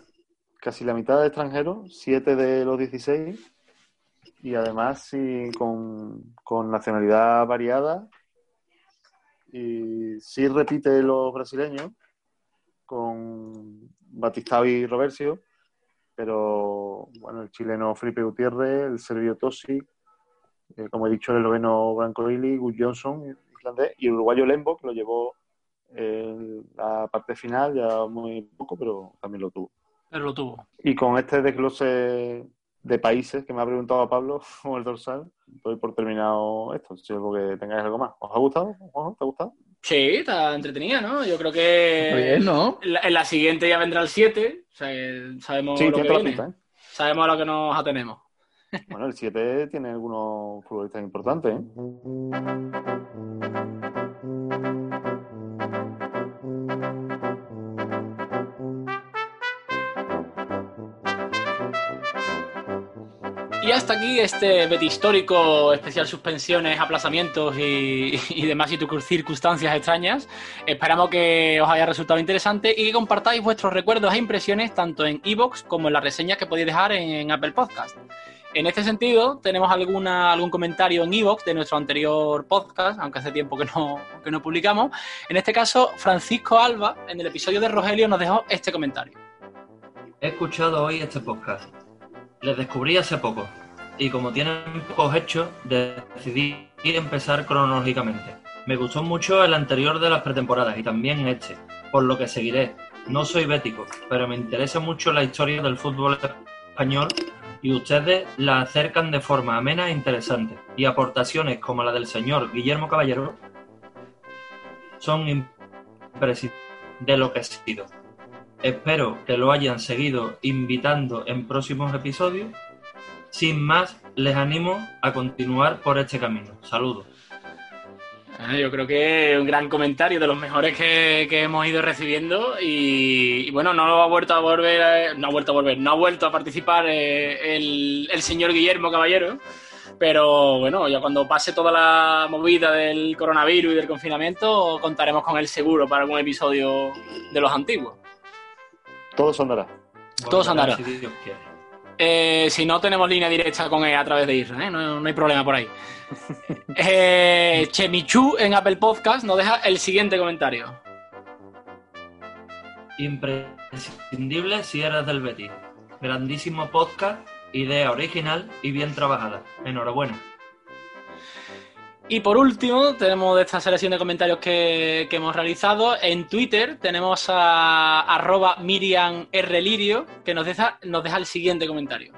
Casi la mitad de extranjeros, siete de los 16. Y además sí, con, con nacionalidad variada. Y sí repite los brasileños con Batistao y Roversio. Pero bueno, el chileno Felipe Gutiérrez, el serbio Tosi, eh, como he dicho, el esloveno Branco Ili, Gus Johnson, islandés, y el uruguayo Lembo, que lo llevó en la parte final, ya muy poco, pero también lo tuvo. Pero lo tuvo. Y con este desglose de países que me ha preguntado Pablo con el dorsal, doy por terminado esto. Si algo que tengáis algo más. ¿Os ha gustado? ¿Te ha gustado? Sí, está entretenida, ¿no? Yo creo que. Bien, ¿no? En la, en la siguiente ya vendrá el 7. O sea, que sabemos Sí, lo que viene. pinta, ¿eh? Sabemos a lo que nos atenemos. Bueno, el 7 tiene algunos futbolistas importantes, ¿eh? Y hasta aquí este Betty histórico, especial suspensiones, aplazamientos y, y demás circun- circunstancias extrañas. Esperamos que os haya resultado interesante y que compartáis vuestros recuerdos e impresiones tanto en iVoox como en las reseñas que podéis dejar en, Apple Podcast. En este sentido, tenemos alguna, algún comentario en iVoox de nuestro anterior podcast, aunque hace tiempo que no, que no publicamos. En este caso, Francisco Alba, en el episodio de Rogelio, nos dejó este comentario. He escuchado hoy este podcast. Les descubrí hace poco. Y como tienen pocos hechos, decidí empezar cronológicamente. Me gustó mucho el anterior de las pretemporadas y también este, por lo que seguiré. No soy bético, pero me interesa mucho la historia del fútbol español y ustedes la acercan de forma amena e interesante. Y aportaciones como la del señor Guillermo Caballero son imprescindibles de lo que he sido. Espero que lo hayan seguido invitando en próximos episodios. Sin más, les animo a continuar por este camino. Saludos. Eh, Yo creo que es un gran comentario de los mejores que, que hemos ido recibiendo y, y bueno, no ha vuelto a volver, a- no ha vuelto a volver, no ha vuelto a participar eh, el, el señor Guillermo Caballero, pero bueno, ya cuando pase toda la movida del coronavirus y del confinamiento contaremos con él seguro para algún episodio de los antiguos. Todo sonará. Todos Volverá, andará. Si Dios quiere. Eh, si no, tenemos línea directa con él a través de Isra, ¿eh? no, no hay problema por ahí. Eh, Chemichu en Apple Podcast nos deja el siguiente comentario. Imprescindible si eres del Betis. Grandísimo podcast, idea original y bien trabajada. Enhorabuena. Y por último, tenemos de esta selección de comentarios que, que hemos realizado. En Twitter tenemos a arroba Miriam R. Lirio, que nos deja, nos deja el siguiente comentario.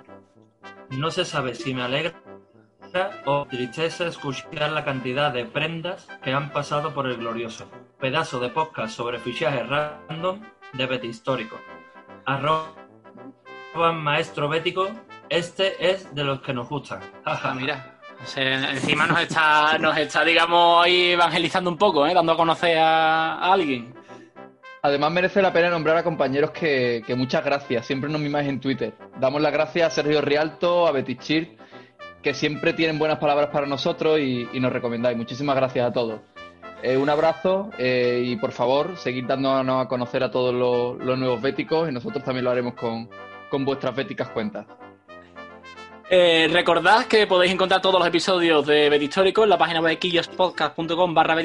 No se sabe si me alegra o tristeza escuchar la cantidad de prendas que han pasado por el glorioso. Pedazo de podcast sobre fichajes random de Betis histórico. Arroba maestro bético, este es de los que nos gustan. Ah, mira, encima nos está, nos está, digamos, ahí evangelizando un poco, ¿eh? dando a conocer a, alguien. Además merece la pena nombrar a compañeros que, muchas gracias, siempre nos mimáis en Twitter. Damos las gracias a Sergio Rialto, a Betis Chir, que siempre tienen buenas palabras para nosotros y, nos recomendáis. Muchísimas gracias a todos. Eh, un abrazo eh, y por favor, seguid dándonos a conocer a todos los, los nuevos béticos y nosotros también lo haremos con, con vuestras béticas cuentas. Eh, recordad que podéis encontrar todos los episodios de Bet Histórico en la página web quillospodcast.com barra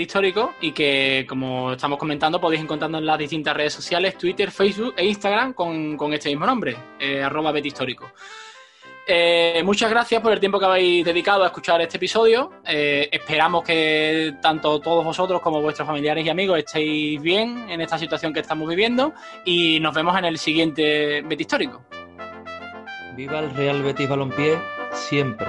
y que, como estamos comentando, podéis encontrarnos en las distintas redes sociales, Twitter, Facebook e Instagram con, este mismo nombre, eh, arroba Bet Histórico. Eh, muchas gracias por el tiempo que habéis dedicado a escuchar este episodio. Eh, esperamos que tanto todos vosotros como vuestros familiares y amigos estéis bien en esta situación que estamos viviendo y nos vemos en el siguiente Bet Histórico. Viva el Real Betis Balompié siempre.